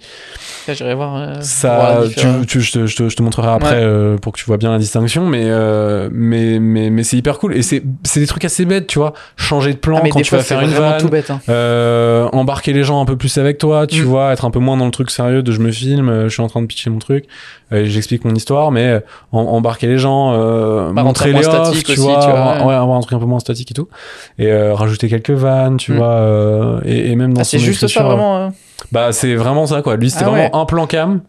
J'irai voir. euh, ça, voir tu, je, te, je te- je te montrerai après Ouais. euh, pour que tu vois bien la distinction, mais euh, mais mais, mais c'est hyper cool et c'est c'est des trucs assez bêtes, tu vois. Changer de plan Ah, quand tu fois, vas faire une vanne, tout bête. hein. embarquer les gens un peu plus avec toi, tu Mm. vois, être un peu moins dans le truc sérieux de je me filme, je suis en train de pitcher mon truc, j'explique mon histoire, mais euh, em- embarquer les gens, euh, Bah, montrer les tu aussi, vois, tu vois, avoir, ouais. ouais, avoir un truc un peu moins statique et tout, et euh, rajouter quelques vannes, tu Mm. vois, euh, et, et même dans Ah, c'est juste ça vraiment. euh Bah c'est vraiment ça quoi. Lui c'était Ah vraiment ouais. un plan cam,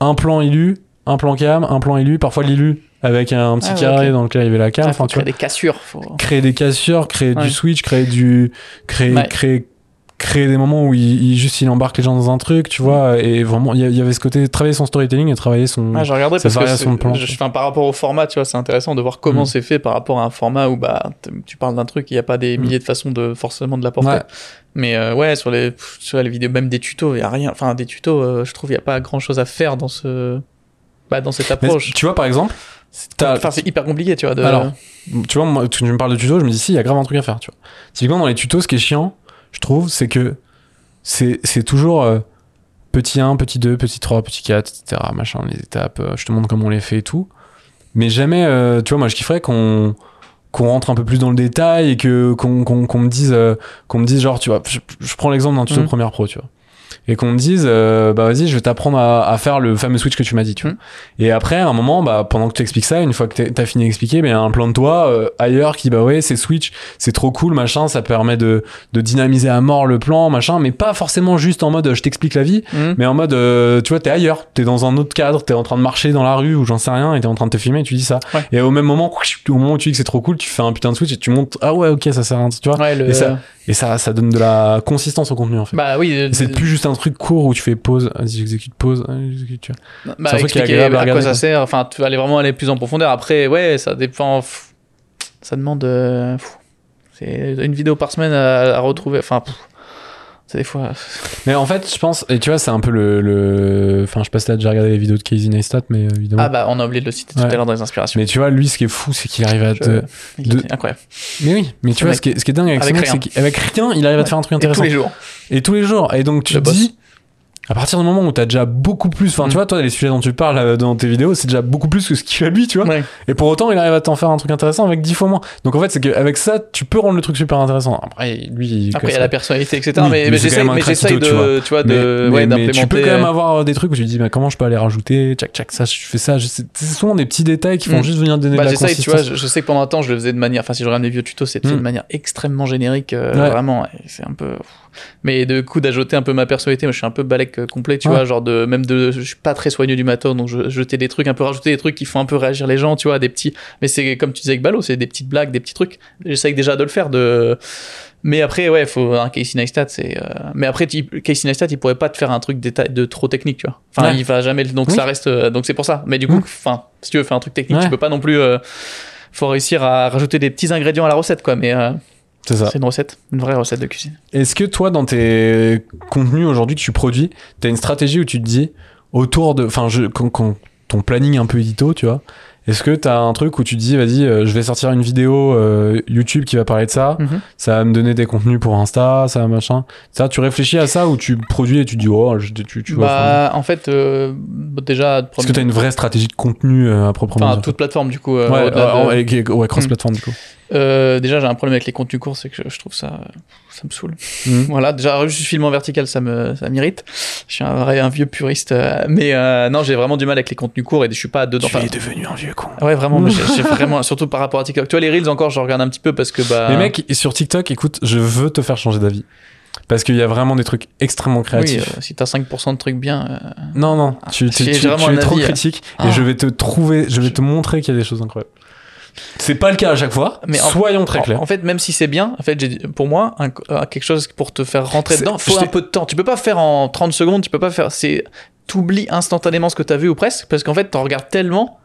un plan élu, un plan cam, un plan élu, parfois l'élu avec un petit Ah ouais, carré dans lequel il y avait la cam. Ah, Enfin vois, créer des cassures. Faut... créer des cassures, créer Ouais. du switch, créer du, créer, Ouais. créer, créer des moments où il, il- juste il embarque les gens dans un truc, tu vois. Et vraiment il y avait ce côté travailler son storytelling et travailler son. Ouais, je regarderai parce que de plan. je, enfin, par rapport au format, tu vois, c'est intéressant de voir comment Mm. c'est fait par rapport à un format où bah tu parles d'un truc, il n'y a pas des Mm. milliers de façons de forcément de l'apporter. Ouais. Mais euh, ouais, sur les sur les vidéos, même des tutos, il y a rien. Enfin, des tutos, euh, je trouve il y a pas grand chose à faire dans ce bah, dans cette Mais approche. tu vois par exemple, Enfin, c'est hyper compliqué, tu vois. De... Alors, tu vois, moi, tu me parles de tuto, je me dis si, il y a grave un truc à faire, tu vois. Typiquement, dans les tutos, ce qui est chiant, je trouve, c'est que c'est toujours euh, petit 1, petit 2, petit 3, petit 4, etc. Machin, les étapes, euh, je te montre comment on les fait et tout. Mais jamais, euh, tu vois, moi, je kifferais qu'on qu'on rentre un peu plus dans le détail et que qu'on me dise qu'on me dise genre tu vois je, je prends l'exemple d'un tuto Mhm. Premiere Pro tu vois et qu'on me dise euh, bah vas-y je vais t'apprendre à, à faire le fameux switch que tu m'as dit tu vois Mhm. et après à un moment bah pendant que tu expliques ça une fois que t'as fini d'expliquer ben, y a un plan de toi euh, ailleurs qui bah ouais c'est switch c'est trop cool machin ça permet de, de dynamiser à mort le plan machin mais pas forcément juste en mode euh, je t'explique la vie Mhm. mais en mode euh, tu vois t'es ailleurs t'es dans un autre cadre t'es en train de marcher dans la rue ou j'en sais rien et t'es en train de te filmer et tu dis ça Ouais. et au même moment au moment où tu dis que c'est trop cool tu fais un putain de switch et tu montes ah ouais ok ça sert à un tu vois Ouais, le... et ça- et ça ça donne de la consistance au contenu en fait Bah oui. c'est plus juste un truc court où tu fais pause vas-y j'exécute pause j'exécute, tu vois. bah, c'est un truc qui est agréable à à quoi ça sert. Enfin, tu vas aller vraiment aller plus en profondeur. Après, ouais, ça dépend. Ça demande. euh, C'est une vidéo par semaine à, à retrouver. Enfin, pff, des fois. mais en fait je pense et tu vois c'est un peu le le- enfin je sais pas si t'as déjà regardé les vidéos de Casey Neistat mais euh, évidemment Ah bah, on a oublié de le citer tout à l'heure dans les inspirations. mais tu vois lui ce qui est fou c'est qu'il arrive à Je- te de- incroyable. mais oui mais tu vois mec. ce qui est, ce qui est dingue avec, ce mec c'est qu'avec rien il arrive à te faire un truc Et tous intéressant les jours. Et tous les jours. Et donc tu te dis, à partir du moment où t'as déjà beaucoup plus, enfin Mm. tu vois, toi les sujets dont tu parles euh, dans tes vidéos, c'est déjà beaucoup plus que ce qu'il fait lui, tu vois. Ouais. Et pour autant, il arrive à t'en faire un truc intéressant avec 10 fois moins. Donc en fait, c'est qu'avec ça, tu peux rendre le truc super intéressant. Après, lui, Après, il y a la- la personnalité, etc. Oui, mais mais j'essaye craquito, tu de, tu vois, de, mais- ouais, mais tu peux quand même euh, avoir des trucs où tu te dis, bah, comment je peux aller rajouter, tchac, tchac, ça, je fais ça. C'est souvent des petits détails qui font Mm. juste venir donner Bah, de la j'essaye, tu vois, consistance. je, je sais que pendant un temps, je le faisais de manière, enfin, si je regarde mes vieux tutos, c'était Mm. de manière extrêmement générique, euh, Ouais. vraiment, c'est un peu, mais de coup, d'ajouter un peu ma personnalité, moi, je suis un peu balèque euh, complet, tu Ouais. vois, genre de, même de, je suis pas très soigneux du matos, donc je jetais des trucs, un peu rajouter des trucs qui font un peu réagir les gens, tu vois, des petits, mais c'est comme tu disais avec Balo, c'est des petites blagues, des petits trucs. J'essaye déjà de le faire, de, mais après, ouais, faut un Casey Neistat, c'est, euh, mais après, Casey Neistat, il pourrait pas te faire un truc de trop technique, tu vois. Enfin, Ouais. il va jamais, donc Oui. ça reste, euh, donc c'est pour ça. Mais du coup, Mm. enfin, si tu veux faire un truc technique, Ouais. tu peux pas non plus, euh, faut réussir à rajouter des petits ingrédients à la recette, quoi. Mais euh, C'est ça. c'est une recette, une vraie recette de cuisine. Est-ce que toi, dans tes contenus aujourd'hui que tu produis, t'as une stratégie où tu te dis, autour de. Enfin, je- quand, quand ton planning un peu édito, tu vois, est-ce que t'as un truc où tu te dis, vas-y, euh, je vais sortir une vidéo euh, YouTube qui va parler de ça, Mhm. ça va me donner des contenus pour Insta, ça machin. Ça, tu réfléchis à ça ou tu produis et tu te dis, oh, je, tu, tu vois. bah, en fait, euh, déjà, Est-ce que t'as une vraie stratégie de contenu euh, à proprement enfin, dire toute plateforme, du coup. euh, Ouais, de- ouais, ouais, cross-platform du coup. Euh, déjà, j'ai un problème avec les contenus courts, c'est que je, je trouve ça, ça me saoule. Mhm. Voilà, déjà, juste film en vertical, ça me, ça m'irrite. Je suis un vrai, un vieux puriste, euh, mais euh, non, j'ai vraiment du mal avec les contenus courts et je suis pas dedans. Enfin, devenu un vieux con. ouais, vraiment, j'ai surtout par rapport à TikTok. Tu vois, les reels encore, je regarde un petit peu parce que bah. Mais mec, sur TikTok, écoute, je veux te faire changer d'avis. Parce qu'il y a vraiment des trucs extrêmement oui, créatifs. euh, si t'as 5% de trucs bien. euh, Non, non, tu, tu, J'ai tu- vraiment tu es trop critique Ah. et je vais te trouver, je vais te montrer qu'il y a des choses incroyables. C'est pas le cas à chaque fois, Mais en- soyons très clairs. En, fait, même si c'est bien, en fait, j'ai- pour moi, un- euh, quelque chose pour te faire rentrer dedans, faut un peu de temps. Tu peux pas faire en 30 secondes, tu peux pas faire. C'est t'oublies instantanément ce que t'as vu ou presque, parce qu'en fait, t'en regardes tellement.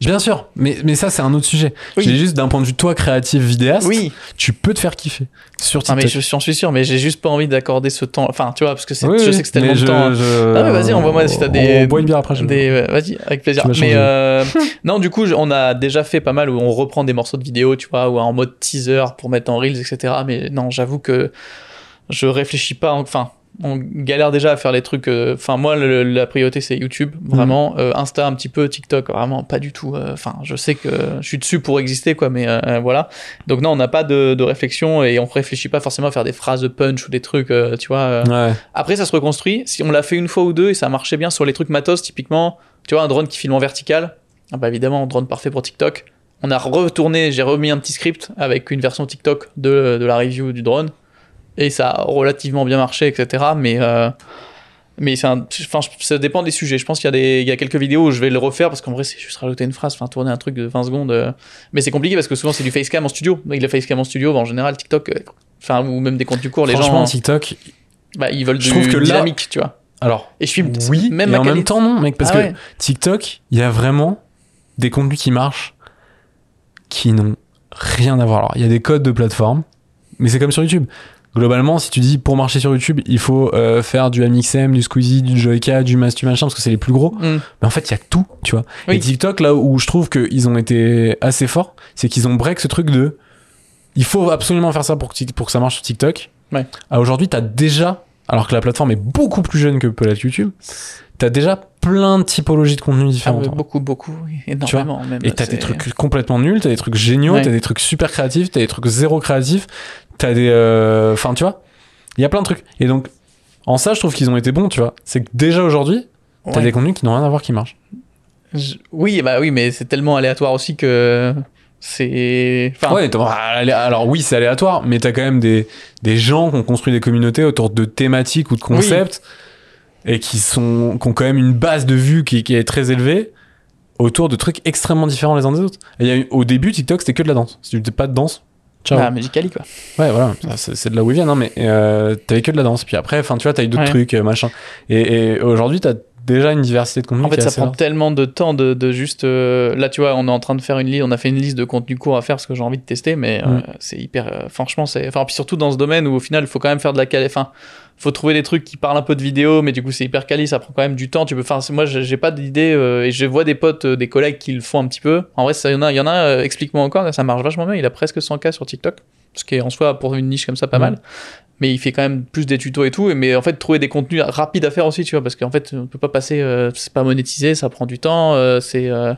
Bien sûr, mais, mais ça c'est un autre sujet. Oui. J'ai juste d'un point de vue toi créatif vidéaste, Oui. tu peux te faire kiffer sur Non, TikTok. mais je j'en suis sûr, mais j'ai juste pas envie d'accorder ce temps. Enfin, tu vois, parce que c'est, Oui, je sais que c'est tellement de je- temps. je- Ah, mais vas-y, envoie-moi si t'as des- On boit une bière après. je- Des, ouais, vas-y, avec plaisir. Mais euh, non, du coup, on a déjà fait pas mal où on reprend des morceaux de vidéo, tu vois, ou en mode teaser pour mettre en reels, etc. Mais non, j'avoue que je réfléchis pas. Enfin, on galère déjà à faire les trucs. euh, Enfin, moi, le- la priorité c'est YouTube, vraiment. Euh, Insta un petit peu, TikTok, vraiment pas du tout. euh, Enfin, je sais que je suis dessus pour exister, quoi. Mais voilà. Donc non, on n'a pas de, de réflexion et on réfléchit pas forcément à faire des phrases punch ou des trucs, tu vois. Ouais. après, ça se reconstruit. Si on l'a fait une fois ou deux et ça marchait bien sur les trucs matos, typiquement, tu vois, un drone qui filme en vertical, Ah bah évidemment, drone parfait pour TikTok. On a retourné, j'ai remis un petit script avec une version TikTok de, de la review du drone. Et ça a relativement bien marché, etc. Mais, euh, mais un- ça dépend des sujets. Je pense qu'il y, a des- il y a quelques vidéos où je vais le refaire parce qu'en vrai, c'est juste rajouter une phrase, enfin, tourner un truc de 20 secondes. euh. Mais c'est compliqué parce que souvent, c'est du facecam en studio. Avec le facecam en studio, bah, en général, TikTok, euh, enfin, ou même des contenus courts, les Franchement, gens, TikTok, bah, ils veulent je du trouve que là- dynamique, tu vois. alors Et je filme oui, même et ma en même temps non, mec, parce Ah que ouais. TikTok, il y a vraiment des contenus qui marchent qui n'ont rien à voir. Alors, il y a des codes de plateforme, mais c'est comme sur YouTube. Globalement, si tu dis pour marcher sur YouTube, il faut euh, faire du MXM, du Squeezie, du Joyka, du Mastu machin, parce que c'est les plus gros. Mm. Mais en fait, il y a tout, tu vois. Oui. Et TikTok, là où je trouve qu'ils ont été assez forts, c'est qu'ils ont break ce truc de il faut absolument faire ça pour que, Tik- pour que ça marche sur TikTok. Ouais. À aujourd'hui, tu as déjà, alors que la plateforme est beaucoup plus jeune que peut l'être YouTube, tu as déjà plein de typologies de contenus Ah différents. ouais, beaucoup, beaucoup, énormément même. Et t'as des trucs complètement nuls, t'as des trucs géniaux, Ouais. t'as des trucs super créatifs, t'as des trucs zéro créatifs, t'as des... euh, Enfin, tu vois, il y a plein de trucs. Et donc, en ça, je trouve qu'ils ont été bons, tu vois. C'est que déjà aujourd'hui, t'as Ouais. des contenus qui n'ont rien à voir qui marchent. Je- Oui, bah oui, mais c'est tellement aléatoire aussi que c'est. Enfin, Ouais, allez, alors oui, c'est aléatoire, mais t'as quand même des, des gens qui ont construit des communautés autour de thématiques ou de concepts et qui, sont, qui ont quand même une base de vues qui, qui est très élevée autour de trucs extrêmement différents les uns des autres. Et il y a au début, TikTok, c'était que de la danse. Si tu faisais pas de danse, ciao. bah, Magically, quoi. Ouais, voilà, c'est de là où ils viennent, hein, mais euh, t'avais que de la danse. Puis après, enfin, tu vois, t'as eu d'autres Ouais. trucs, euh, machin. Et, et aujourd'hui, t'as déjà une diversité de contenus. En fait, ça prend large. tellement de temps de, de juste. euh, Là, tu vois, on est en train de faire une liste. On a fait une liste de contenus courts à faire parce que j'ai envie de tester, mais euh, Mm. c'est hyper. euh, franchement, c'est. Enfin, puis surtout dans ce domaine où au final, il faut quand même faire de la qualité. Enfin, faut trouver des trucs qui parlent un peu de vidéo, mais du coup, c'est hyper quali. Ça prend quand même du temps. Tu peux. Enfin, moi, j'ai pas d'idée et je vois des potes, des collègues qui le font un petit peu. En vrai, ça y en a. Il y en a. Explique-moi encore. Ça marche vachement bien. Il a presque 100K sur TikTok, ce qui est en soi pour une niche comme ça pas Mm. mal mais il fait quand même plus des tutos et tout et mais en fait trouver des contenus rapides à faire aussi tu vois parce qu'en fait on peut pas passer euh, c'est pas monétisé ça prend du temps euh, c'est euh,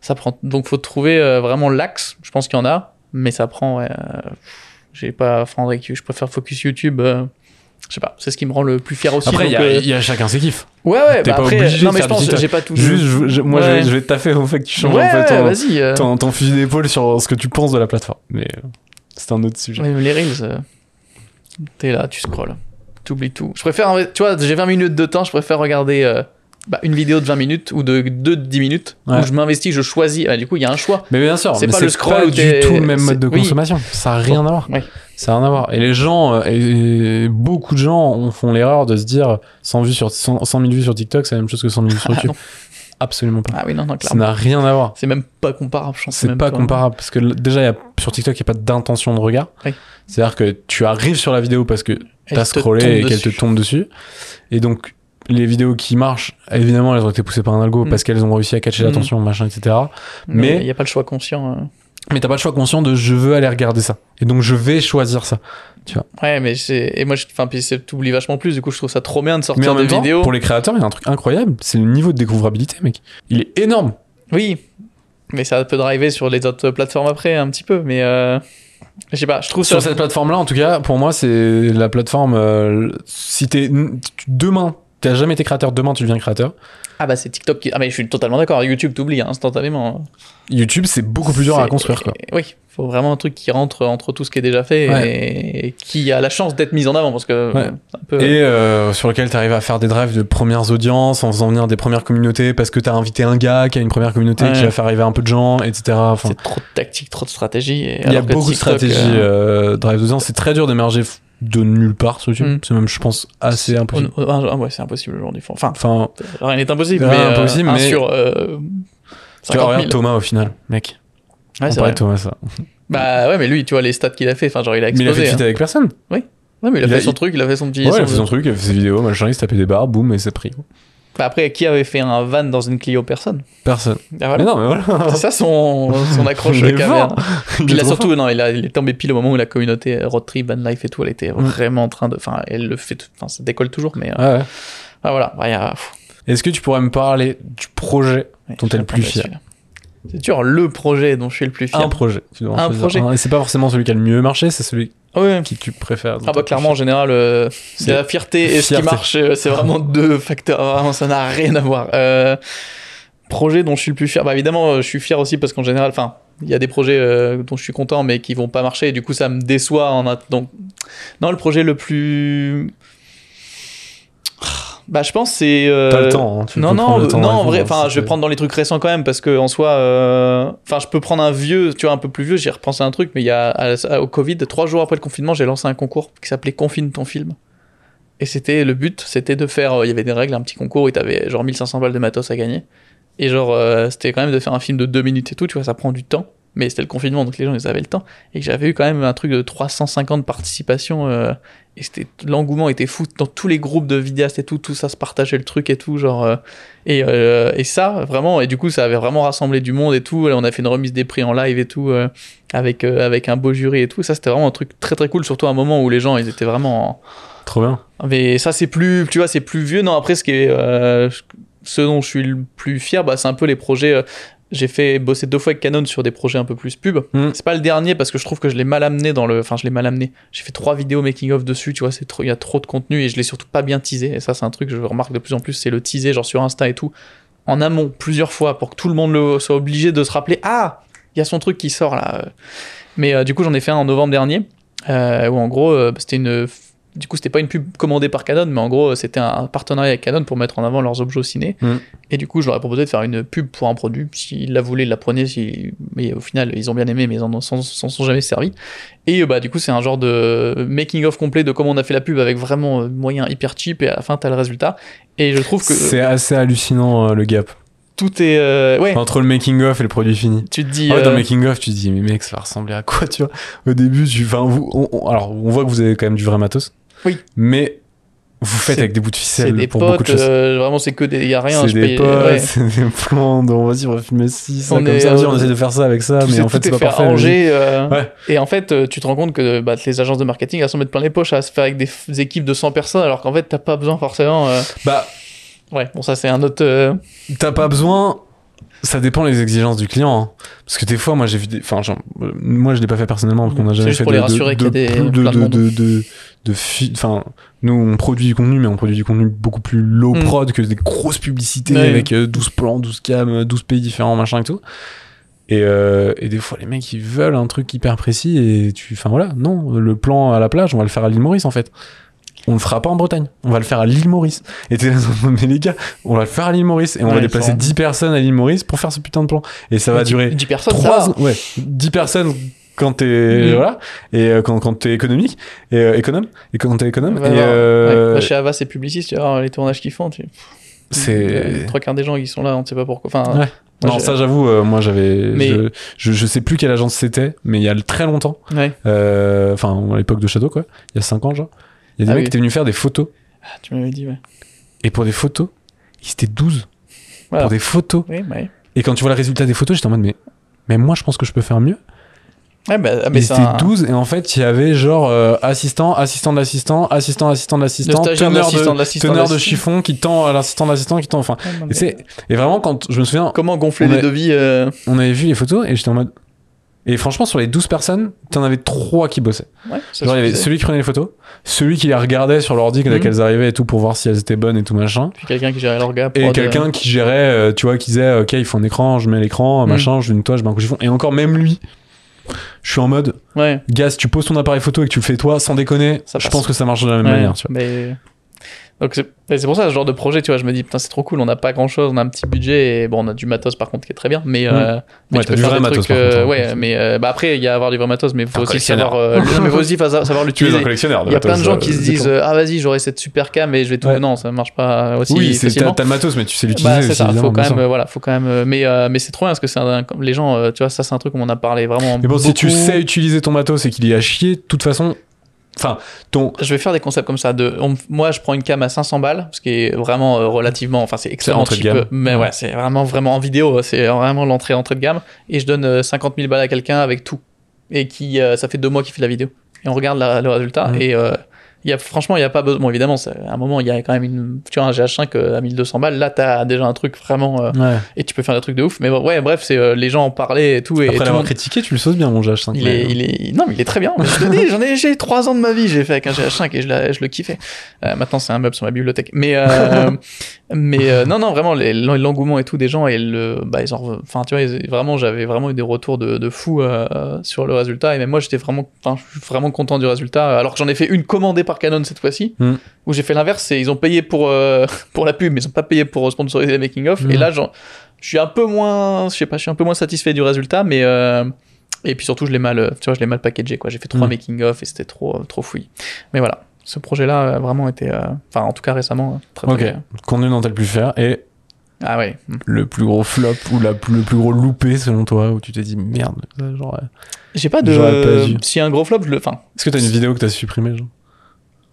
ça prend donc faut trouver euh, vraiment l'axe je pense qu'il y en a mais ça prend ouais, euh, j'ai pas que je préfère focus YouTube je sais pas c'est ce qui me rend le plus fier aussi Après, il y, a- euh, il y a chacun ses kiffs. ouais ouais t'es bah pas après obligé non mais je pense j'ai pas tout Juste, je- je- moi, je, vais, je vais te taffer au fait que tu changes ouais, en fait ton, ton, ton fusil d'épaule sur ce que tu penses de la plateforme. Mais c'est un autre sujet. Même les reels, euh, t'es là, tu scrolls. T'oublies tout. Je préfère, tu vois, j'ai 20 minutes de temps, je préfère regarder euh, bah, une vidéo de 20 minutes ou de 2 de 10 minutes Ouais. où je m'investis, je choisis. Ah, du coup, il y a un choix. Mais bien sûr, C'est pas le scroll pas du tout le même mode de c'est- oui. consommation. Ça a rien à voir. Ouais. Ça a rien à voir. Et les gens, euh, et, beaucoup de gens ont- font l'erreur de se dire 100, vues sur, 100, 100 000 vues sur TikTok, c'est la même chose que 100 000 vues sur Ah, YouTube. Absolument pas. Ah oui, non, non, Ça clairement. n'a rien à voir. C'est même pas comparable, je pense. C'est même pas comparable parce que déjà, y a, sur TikTok, il n'y a pas d'intention de regard. Oui. C'est-à-dire que tu arrives sur la vidéo parce que t'as scrollé et qu'elle te tombe dessus. Et donc, les vidéos qui marchent, évidemment, elles ont été poussées par un algo Mm. parce qu'elles ont réussi à catcher Mm. l'attention, machin, etc. Mais il n'y a pas le choix conscient. euh. Mais t'as pas le choix conscient de je veux aller regarder ça. Et donc, je vais choisir ça. Ouais, mais c'est. Et moi, je... enfin, puis c'est- t'oublies vachement plus. Du coup, je trouve ça trop bien de Mais sortir des temps, vidéos. pour les créateurs, il y a un truc incroyable. C'est le niveau de découvrabilité, mec. Il est énorme. Oui, mais ça peut driver sur les autres plateformes après, un petit peu. Mais euh... je sais pas, je trouve ça. Sur cette plateforme-là, en tout cas, pour moi, c'est la plateforme. euh, si t'es tu- demain, t'as jamais été créateur, demain tu deviens créateur. Ah bah c'est TikTok qui. Ah mais je suis totalement d'accord. YouTube t'oublie hein, instantanément. YouTube, c'est beaucoup plus dur à construire, quoi. Oui, faut vraiment un truc qui rentre entre tout ce qui est déjà fait Ouais. et... et qui a la chance d'être mis en avant parce que Ouais. c'est un peu. Et euh, sur lequel t'arrives à faire des drives de premières audiences en faisant venir des premières communautés parce que t'as invité un gars qui a une première communauté Ouais. qui va faire arriver un peu de gens, etc. Enfin, C'est trop de tactique, trop de stratégie. et il y a beaucoup de TikTok, stratégies euh, euh, drive d'audience. C'est très dur d'émerger de nulle part sur YouTube. Mm. C'est même, je pense, assez impossible. ah, ouais, c'est impossible aujourd'hui. Enfin, Enfin, rien n'est impossible. Rien mais, n'est impossible, euh, un mais- sur euh, tu vois, 50 000. regarde Thomas au final, mec. Ouais, c'est vrai. Thomas, ça. Bah ouais, mais lui, tu vois les stats qu'il a fait. Enfin, genre il a Mais il a explosé. fait hein. avec personne. Ouais, mais il a il fait a- son truc, il a fait son petit. Ouais, il a fait son truc, il a fait ses vidéos, machin, il se tapait des barres, boum, et c'est pris. Bah, après, qui avait fait un van dans une Clio? Personne Personne. Ah, voilà. Mais non, mais voilà. C'est ça son, son accroche fort. Puis trop surtout, non, il, a, il est tombé pile au moment où la communauté euh, Road Trip, Van Life et tout, elle était Mm. vraiment en train de. Enfin, elle le fait. Enfin, ça décolle toujours, mais. euh, Ouais, ouais. ah, voilà. Bah, a- pff, Est-ce que tu pourrais me parler du projet ouais, Dont je t'es le plus fier. C'est sûr, le projet dont je suis le plus fier. Un projet. Tu dois Un projet. Et c'est pas forcément celui qui a le mieux marché, c'est celui Ouais. qui tu préfères. Ah bah clairement en général euh, c'est la fierté et ce qui marche euh, c'est vraiment deux facteurs vraiment ça n'a rien à voir Euh, Projet dont je suis le plus fier. Bah, évidemment, je suis fier aussi parce qu'en général, enfin, il y a des projets euh, dont je suis content mais qui vont pas marcher et du coup ça me déçoit en donc non le projet le plus bah je pense c'est euh, T'as le temps. hein, tu non non le temps non en vrai enfin je vais prendre dans les trucs récents quand même parce que en soi euh, enfin je peux prendre un vieux tu vois un peu plus vieux j'ai repensé à un truc mais il y a à- à- au Covid trois jours après le confinement j'ai lancé un concours qui s'appelait confine ton film et c'était le but c'était de faire euh, il y avait des règles un petit concours et t'avais genre 1500 balles de matos à gagner et genre euh, c'était quand même de faire un film de deux minutes et tout tu vois ça prend du temps mais c'était le confinement donc les gens ils avaient le temps. Et j'avais eu quand même un truc de 350 participations euh, et c'était l'engouement était fou. Dans tous les groupes de vidéastes et tout tout ça se partageait le truc et tout genre euh, et, euh, et ça vraiment et du coup ça avait vraiment rassemblé du monde et tout. On a fait une remise des prix en live et tout avec avec un beau jury et tout. Ça c'était vraiment un truc très très cool surtout à un moment où les gens ils étaient vraiment en- Trop bien. mais ça c'est plus tu vois c'est plus vieux. Non après ce qui est ce dont je suis le plus fier bah, c'est un peu les projets j'ai fait bosser deux fois avec Canon sur des projets un peu plus pub. Mm. c'est pas le dernier parce que je trouve que je l'ai mal amené dans le enfin je l'ai mal amené. J'ai fait trois vidéos making of dessus tu vois c'est trop il y a trop de contenu et je l'ai surtout pas bien teasé. Et ça c'est un truc que je remarque de plus en plus c'est le teaser genre sur Insta et tout. En amont plusieurs fois pour que tout le monde le, soit obligé de se rappeler ah il y a son truc qui sort là mais euh, du coup j'en ai fait un en novembre dernier euh, où en gros euh, c'était une du coup c'était pas une pub commandée par Canon mais en gros c'était un partenariat avec Canon pour mettre en avant leurs objets au ciné. Mm. et du coup je leur ai proposé de faire une pub pour un produit. S'ils la voulaient ils la prenaient. Si... mais au final ils ont bien aimé mais ils en s'en sont jamais servis. Et euh, bah du coup c'est un genre de making of complet de comment on a fait la pub avec vraiment euh, moyen hyper cheap. Et à la fin t'as le résultat. Et je trouve que C'est assez hallucinant euh, le gap. tout est euh, ouais. Entre le making of et le produit fini. tu te dis fait, dans le making of, tu te dis mais mec, ça va ressembler à quoi, tu vois? Au début, tu, enfin, vous, on- on- alors on voit que vous avez quand même du vrai matos. Oui. Mais vous faites avec des bouts de ficelle des pour beaucoup de choses. euh, vraiment c'est que des y a rien c'est des paye- potes, ouais. c'est des plans, on va on va filmer ci, ça, On comme est, ça, euh, on essaie de faire ça avec ça, mais en fait, c'est est pas fait parfait. arranger, euh, Ouais. Et en fait, tu te rends compte que bah, les agences de marketing, elles s'en mettent plein les poches à se faire avec des f- équipes de 100 personnes, alors qu'en fait, t'as pas besoin forcément. Bah, Ouais, bon, ça, c'est un autre. T'as pas besoin. Ça dépend des exigences du client. hein. Parce que des fois, moi, j'ai vu des. Enfin, genre, euh, moi, je l'ai pas fait personnellement parce qu'on a jamais fait pour de, les rassurer qu'il y a des- de, de de, fi- Enfin, nous, on produit du contenu, mais on produit du contenu beaucoup plus low Mm. prod que des grosses publicités Ouais. avec euh, 12 plans, 12 cams, euh, 12 pays différents, machin et tout. Et, euh, et des fois, les mecs, ils veulent un truc hyper précis et tu. Enfin, voilà, non, le plan à la plage, on va le faire à l'île Maurice en fait. On le fera pas en Bretagne, on va le faire à l'île Maurice. Et t'es là, mais les gars, on va le faire à l'île Maurice et on Ouais, va déplacer sont- 10 personnes à l'île Maurice pour faire ce putain de plan. Et ça va durer 10 personnes, ça 3 va. ouais, 10 personnes quand t'es Mhm. voilà et euh, quand, quand t'es économique et euh, économe et quand t'es économe et euh, Ouais, chez Ava, c'est publiciste, tu vois, les tournages qu'ils font. Tu... c'est Trois quarts des gens qui sont là, on ne sait pas pourquoi. Enfin, Ouais. moi, non ça j'avoue euh, moi j'avais Mais- je, je, je sais plus quelle agence c'était mais il y a très longtemps Ouais. euh, enfin à l'époque de Shadow quoi il y a 5 ans genre il y a des Ah mecs oui. qui étaient venus faire des photos. Ah, tu m'avais dit, ouais. et pour des photos ils étaient 12 Voilà. pour des photos. Oui, bah, et quand tu vois le résultat des photos j'étais en mode mais mais moi je pense que je peux faire mieux. Ouais, bah, ah, mais ils étaient un... 12 et en fait il y avait genre euh, assistant assistant de l'assistant assistant assistant de l'assistant teneur de, teneur de chiffon qui tend à l'assistant de l'assistant qui tend enfin. Ouais, non, et, mais- c'est- et vraiment quand je me souviens Comment gonfler on les est- devis euh, on avait vu les photos et j'étais en mode et franchement sur les 12 personnes t'en avais trois qui bossaient Ouais, genre il y avait celui qui prenait les photos celui qui les regardait sur l'ordi dès Mhm. qu'elles arrivaient et tout pour voir si elles étaient bonnes et tout machin Puis quelqu'un qui gérait l'orga. et prod, quelqu'un qui gérait euh, tu vois qui disait ok il faut un écran je mets l'écran Mhm. machin je nettoie je mets un coup de chiffon et encore même lui je suis en mode euh, Ouais. gars si tu poses ton appareil photo et que tu le fais toi sans déconner Ça je pense que ça marche de la même Ouais, manière tu vois Mais... Donc c'est c'est pour ça ce genre de projet, tu vois, je me dis putain c'est trop cool, on n'a pas grand chose, on a un petit budget et bon on a du matos par contre qui est très bien, mais, euh, mais Ouais, tu peux du faire vrai des matos, trucs, euh, hein. ouais, mais euh, bah après il y a avoir du vrai matos, mais faut aussi savoir, euh, non, mais faut aussi savoir l'utiliser. Il y a plein de gens qui se disent euh, ah vas-y j'aurai cette super cam et je vais tout, Ouais. non ça marche pas aussi oui c'est- t'as facilement. t'as le matos mais tu sais l'utiliser Bah, c'est aussi, ça, faut quand même, euh, voilà, faut quand même, euh, mais, euh, mais c'est trop bien parce que c'est les gens, euh, tu vois, ça c'est un truc où on a parlé vraiment. mais bon si tu sais utiliser ton matos et qu'il est à chier de toute façon enfin ton Je vais faire des concepts comme ça. De, on- moi, je prends une cam à 500 balles, ce qui est vraiment euh, relativement, enfin, c'est extrêmement cheap, gamme. euh, mais ouais, c'est vraiment, vraiment en vidéo, c'est vraiment l'entrée, entrée de gamme. Et je donne euh, 50 000 balles à quelqu'un avec tout. Et qui, euh, ça fait deux mois qu'il fait la vidéo. Et on regarde la- le résultat Mhm. et euh, y a, franchement, il y a pas besoin. Bon, évidemment, c'est- à un moment, il y a quand même une. Tu vois, un GH5 euh, à 1200 balles. Là, t'as déjà un truc vraiment. euh, Ouais. et tu peux faire des trucs de ouf. Mais bon, ouais, bref, c'est euh, les gens en parlaient et tout. Et, Après l'avoir monde- critiqué, tu le sauces bien, mon GH5. il mais- est, il est, non, mais il est très bien. Mais je te dis, j'en ai, j'ai trois ans de ma vie, j'ai fait avec un GH5 et je, le kiffais. Euh, maintenant, c'est un meuble sur ma bibliothèque. Mais, mais non, non, vraiment, l'engouement et tout des gens et le, bah, ils enfin, tu vois, ils- vraiment, j'avais vraiment eu des retours de, de fou sur le résultat. Et même moi, j'étais vraiment, enfin, je suis vraiment content du résultat. Alors que j'en ai fait une commandée par Canon cette fois-ci, Mm. où j'ai fait l'inverse. C'est ils ont payé pour euh, pour la pub, mais ils ont pas payé pour sponsoriser les making of. Mm. Et là, j'en, je suis un peu moins, je sais pas, je suis un peu moins satisfait du résultat, mais euh, et puis surtout, je l'ai mal, euh, tu vois, je l'ai mal packagé, quoi. J'ai fait trois Mm. making of et c'était trop, trop fouillis. Mais voilà, ce projet-là a vraiment été, euh, enfin, en tout cas récemment, très, Ok. très. Contenu dont t'as le plus faire et Ah ouais. Le plus gros flop ou la, le plus gros loupé selon toi où tu t'es dit merde. Genre, J'ai pas pas de. y a un gros flop, je le. Enfin, Est-ce que t'as une vidéo que t'as supprimée genre?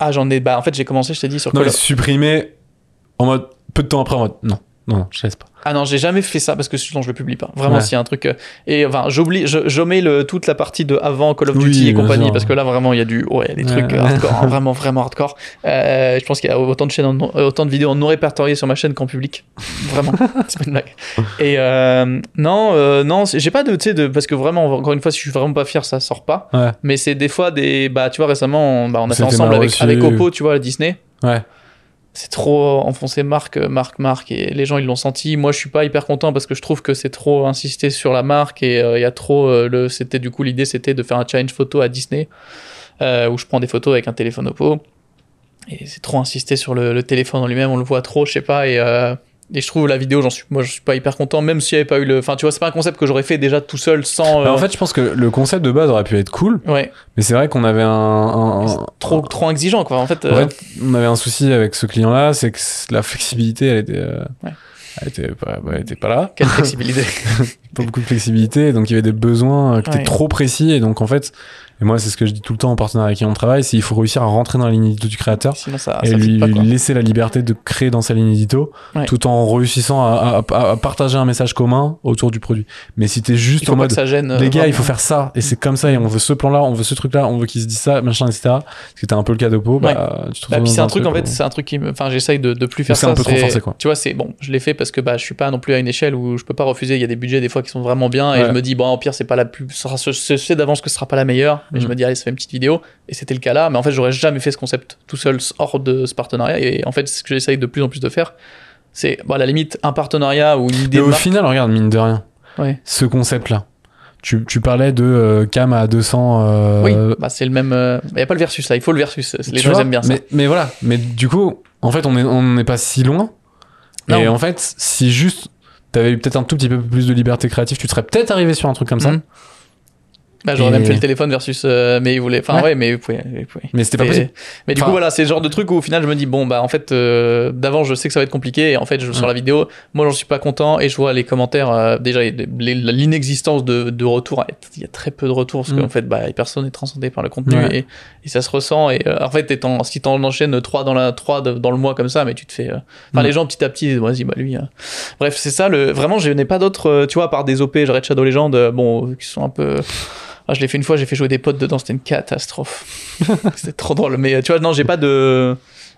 Ah, j'en ai. Bah, en fait, j'ai commencé, je t'ai dit, sur Non, Call mais of- supprimée en mode peu de temps après en mode non, non, non, je laisse pas. Ah non, j'ai jamais fait ça parce que sinon je le publie pas. Vraiment, Ouais. s'il y a un truc. euh, Et enfin, j'oublie, je, j'omets le, toute la partie de avant Call of Oui, Duty et compagnie parce que là, vraiment, il y a du. Ouais, des Ouais. trucs euh, hardcore, hein, vraiment, vraiment hardcore. Euh, je pense qu'il y a autant de, chaînes en autant de vidéos en non répertoriées sur ma chaîne qu'en public. Vraiment, c'est pas une blague. Et euh, non, euh, non, j'ai pas de. Tu sais, de. Parce que vraiment, encore une fois, si je suis vraiment pas fier, ça sort pas. Mais c'est des fois des. Bah, tu vois, récemment, on, bah, on a fait ensemble avec, avec Oppo, tu vois, Disney Ouais. C'est trop enfoncé marque, marque, marque, et les gens ils l'ont senti. Moi je suis pas hyper content parce que je trouve que c'est trop insisté sur la marque et euh, il y a trop euh, le. C'était du coup l'idée c'était de faire un challenge photo à Disney euh, où je prends des photos avec un téléphone Oppo et c'est trop insisté sur le, le téléphone en lui-même, on le voit trop, je sais pas et. Euh, et je trouve la vidéo, j'en suis, moi je suis pas hyper content, même s'il y avait pas eu le. Enfin, tu vois, c'est pas un concept que j'aurais fait déjà tout seul sans. euh, Bah, en fait, je pense que le concept de base aurait pu être cool, ouais, mais c'est vrai qu'on avait un, un- un- trop, trop exigeant quoi. En fait, En euh, fait, on avait un souci avec ce client-là, c'est que la flexibilité, elle était, euh, Ouais. elle était, pas, ouais, elle était pas là, quelle flexibilité. pas beaucoup de flexibilité, donc il y avait des besoins euh, qui Ouais. étaient trop précis, et donc en fait, et moi c'est ce que je dis tout le temps aux partenaires avec qui on travaille, c'est qu'il faut réussir à rentrer dans la ligne édito du créateur Sinon ça, et ça lui pas, laisser la liberté de créer dans sa ligne édito, Ouais. tout en réussissant à, à- à partager un message commun autour du produit. Mais si t'es juste Il en mode ça gêne. euh, les gars, il faut faire ça, et c'est comme ça, et on veut ce plan-là, on veut ce truc-là, on veut qu'ils se disent ça, machin, etc. Parce que c'était un peu le cas de Pau, bah, tu te Bah, c'est un truc, en fait, où- c'est un truc qui me. Enfin, j'essaye de, de plus faire c'est ça. un peu trop forcé, quoi. Tu vois, c'est bon, je l'ai fait parce que bah, je suis pas non plus à une échelle où je peux pas refuser. Il y a des budgets, des fois, qui sont vraiment bien. Et je me dis, bon, en pire, c'est pas la plus. Je sais d'avance que ce sera pas la meilleure. Mais je Mhm. me dis, allez, ça fait une petite vidéo. Et c'était le cas là. Mais en fait, j'aurais jamais fait ce concept tout seul, hors de ce partenariat. Et en fait, ce que j'essaye de plus en plus de faire, c'est, bon, à la limite, un partenariat ou une idée Mais au marque. final, regarde, mine de rien, Ouais. ce concept-là, tu, tu parlais de euh, cam à 200. euh, Oui, bah, c'est le même. Il y a pas le versus là. Il faut le versus. Les tu gens vois, aiment bien ça. Mais, mais voilà, mais du coup, en fait, on est- on n'est pas si loin. Non. Et en fait, si juste t'avais eu peut-être un tout petit peu plus de liberté créative, tu serais peut-être arrivé sur un truc comme ça. Mhm. Bah, j'aurais Et- même fait le téléphone versus. euh, mais ils voulaient. Enfin, Ouais. ouais, mais pouvez. Mais c'était pas Et- possible. Mais du Enfin- coup, voilà, c'est le genre de truc où au final, je me dis, bon, bah en fait, euh, d'avant, je sais que ça va être compliqué. Et en fait, je, sur la vidéo, moi, j'en suis pas content. Et je vois les commentaires, euh, déjà, l'inexistence de, de retours. Il y a très peu de retours parce Mm. qu'en fait, bah, personne n'est transcendé par le contenu. Ouais. Et, et ça se ressent. Et euh, en fait, étant, si t'en enchaînes 3 dans, la, 3 dans le mois comme ça, mais tu te fais. euh, Enfin, Mm. les gens petit à petit, vas-y, bah lui. euh. Bref, c'est ça. Le... Vraiment, je n'ai pas d'autres. Tu vois, à part des OP, j'arrête Shadow Legend, bon, qui sont un peu. Ah, je l'ai fait une fois, j'ai fait jouer des potes dedans, c'était une catastrophe. c'était trop drôle. Mais tu vois, non, j'ai pas de.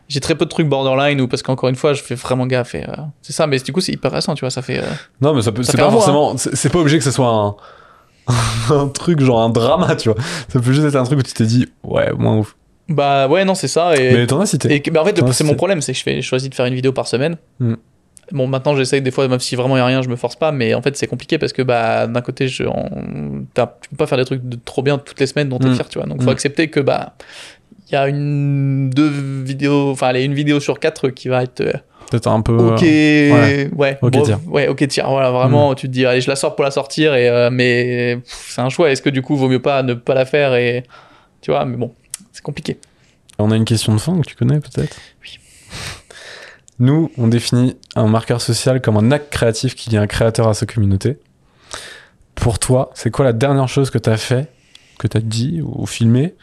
J'ai très peu de trucs borderline ou parce qu'encore une fois, je fais vraiment gaffe. et, euh, c'est ça, mais du coup, c'est hyper récent, tu vois, ça fait. euh, Non, mais ça peut, c'est pas forcément, c'est c'est pas obligé que ce soit un, un truc genre un drama, tu vois. Ça peut juste être un truc où tu t'es dit, ouais, moins ouf. Bah ouais, non, c'est ça. Et, Mais t'en as cité. et bah, en fait, c'est mon problème, c'est que je fais, je choisis de faire une vidéo par semaine. Mm. Bon, maintenant, j'essaye des fois, même si vraiment il y a rien, je me force pas, mais en fait, c'est compliqué parce que bah, d'un côté, je, on- tu peux pas faire des trucs de trop bien toutes les semaines dont Mm. fier, tu vois. Donc, faut Mm. accepter que bah, il y a une, deux vidéos, enfin, allez, une vidéo sur quatre qui va être. euh, Peut-être un peu. Ok, ouais. ouais, Ok, bon, tiens. ouais, ok, tiens, voilà, vraiment, tu te dis, allez, je la sors pour la sortir, et, euh, mais c'est un choix. Est-ce que du coup, vaut mieux pas ne pas la faire et tu vois, mais bon, c'est compliqué. On a une question de fin que tu connais peut-être? Oui. Nous, on définit un marqueur social comme un acte créatif qui lie un créateur à sa communauté. Pour toi, c'est quoi la dernière chose que tu as fait, que tu as dit ou filmé,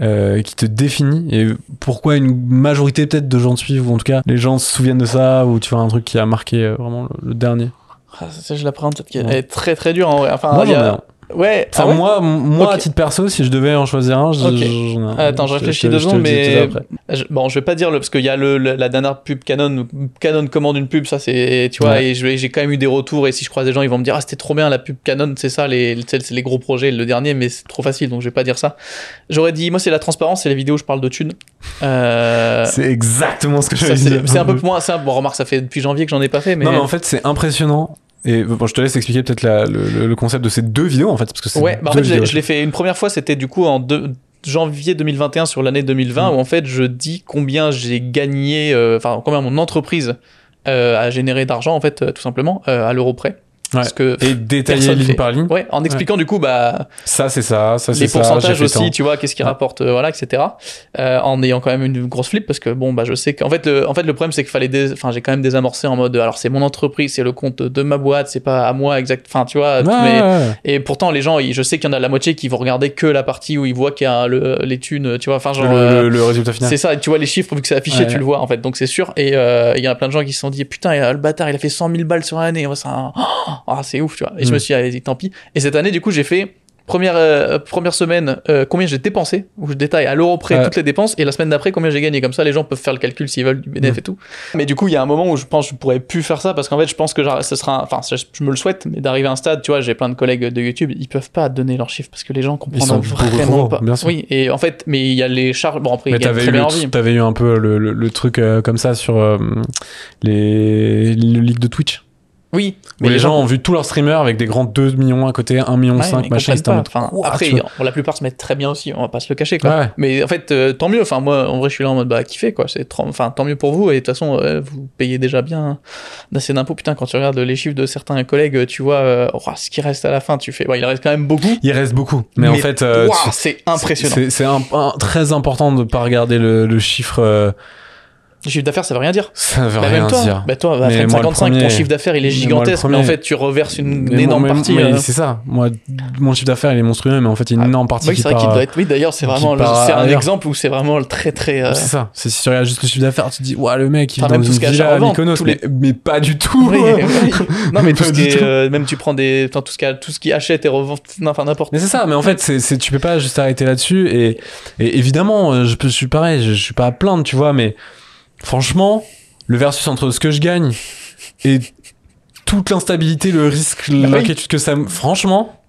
euh, qui te définit et pourquoi une majorité peut-être de gens te suivent ou en tout cas les gens se souviennent de ça ou tu vois un truc qui a marqué euh, vraiment le, le dernier? Ah, ça, je l'apprends, peut-être qu'elle Ouais. est très très dure en vrai. Enfin, Moi il y j'en ai a- un. Ouais, Enfin, ah ouais moi, moi Ok. à titre perso, si je devais en choisir un, je- Ok. j'en ai- Attends, je réfléchis deux je secondes, mais je- bon, je vais pas dire le parce qu'il y a le, le- la dernière pub Canon, Canon commande une pub, ça c'est, tu vois, Ouais. et je j'ai quand même eu des retours et si je croise des gens, ils vont me dire ah c'était trop bien la pub Canon, c'est ça, les, c'est les gros projets, le dernier, mais c'est trop facile, donc je vais pas dire ça. J'aurais dit, moi c'est la transparence, c'est les vidéos où je parle de thunes. Euh, C'est exactement ce que dire. c'est un peu moins ça. Bon, remarque, ça fait depuis janvier que j'en ai pas fait, mais, Non, mais en fait, c'est impressionnant. Et bon, je te laisse expliquer peut-être la- le, le- concept de ces deux vidéos, en fait, parce que Ouais, bah en fait, je l'ai- vidéos. je l'ai fait une première fois, c'était du coup en deux- janvier 2021 sur l'année 2020, Mm. où en fait je dis combien j'ai gagné, euh, enfin combien mon entreprise euh, a généré d'argent, en fait, euh, tout simplement, euh, à l'euro près. Parce que, Et détailler ligne fait. par ligne. ouais, en expliquant du coup, bah, Ça, c'est ça, ça, c'est les pourcentages aussi, tant. tu vois, qu'est-ce qui Ouais. rapporte, euh, voilà, etc. Euh, en ayant quand même une grosse flip parce que bon, bah, je sais qu'en fait, le, en fait, le problème c'est qu'il fallait, dés- enfin, j'ai quand même désamorcé en mode, alors c'est mon entreprise, c'est le compte de ma boîte, c'est pas à moi exact, enfin, tu vois, Ouais, mais ouais, ouais. et pourtant les gens, je sais qu'il y en a la moitié qui vont regarder que la partie où ils voient qu'il y a le- les thunes, tu vois, enfin genre. Le, euh, le- le résultat final. c'est ça, tu vois les chiffres vu que c'est affiché, Ouais. tu le vois en fait, donc c'est sûr. Et euh, il y en a plein de gens qui se sont dit putain, le bâtard, il a fait 100 000 balles sur l'année, c'est un... ah, c'est ouf, tu vois. Et je Mm. me suis dit, tant pis. Et cette année, du coup, j'ai fait première euh, première semaine euh, combien j'ai dépensé, où je détaille à l'euro près Ouais. toutes les dépenses, et la semaine d'après combien j'ai gagné. Comme ça, les gens peuvent faire le calcul s'ils veulent du BDF Mm. et tout. Mais du coup, il y a un moment où je pense que je pourrais plus faire ça parce qu'en fait, je pense que ce sera, enfin, je, me le souhaite, mais d'arriver à un stade, tu vois, j'ai plein de collègues de YouTube, ils peuvent pas donner leurs chiffres parce que les gens comprennent vraiment pas. bien sûr. Oui, et en fait, mais il y a les charges. Bon après, Mais t'avais eu, le t'avais eu un peu le, le- le truc euh, comme ça sur les, le leak de Twitch. Oui, Où les, gens ont vu tous leurs streamers avec des grands 2 millions à côté, 1 million Ouais, 5, ils machin, Enfin, Ouah, après, vois. la plupart se mettent très bien aussi, on va pas se le cacher, quoi. Ouais. Mais en fait, euh, tant mieux. Enfin, moi, en vrai, je suis là en mode bah kiffer, quoi. C'est enfin tant mieux pour vous. Et de toute façon, euh, vous payez déjà bien assez d'impôts. Putain, quand tu regardes les chiffres de certains collègues, tu vois euh, oh, ce qui reste à la fin. Tu fais, il reste quand même beaucoup. Il reste beaucoup. Mais, en fait, c'est impressionnant. c'est très important de pas regarder le, le chiffre. Le chiffre d'affaires, ça veut rien dire. ça veut Bah, rien même toi, dire. bah toi, à Mais Frame moi, le 55, ton premier- chiffre d'affaires, il est gigantesque, mais en premier- fait, tu reverses une, énorme moi- partie. mais euh, C'est ça. Moi, mon chiffre d'affaires, il est monstrueux, mais en fait, il y a une énorme partie Oui, qui c'est vrai part. qu'il doit être. Oui, d'ailleurs, c'est vraiment. le- C'est un exemple où c'est vraiment le très très. euh, C'est ça. C'est si tu regardes juste le chiffre d'affaires, tu te dis, ouais, le mec, il Enfin, vit dans une à villa à revendre, Mykonos. tous Mais, pas du tout. Oui, oui. Non, mais tout Pas ce du qui est, tout. euh, même tu prends des, enfin, tout ce qui, a- tout ce qui achète et revend, enfin n'importe. Mais c'est ça, mais en fait, c'est, tu peux pas juste arrêter là-dessus. Et, évidemment, euh, je, suis pareil, je, je suis pas à plaindre, tu vois, mais franchement, le versus entre ce que je gagne et toute l'instabilité, le risque, Bah oui. l'inquiétude que ça me. Franchement,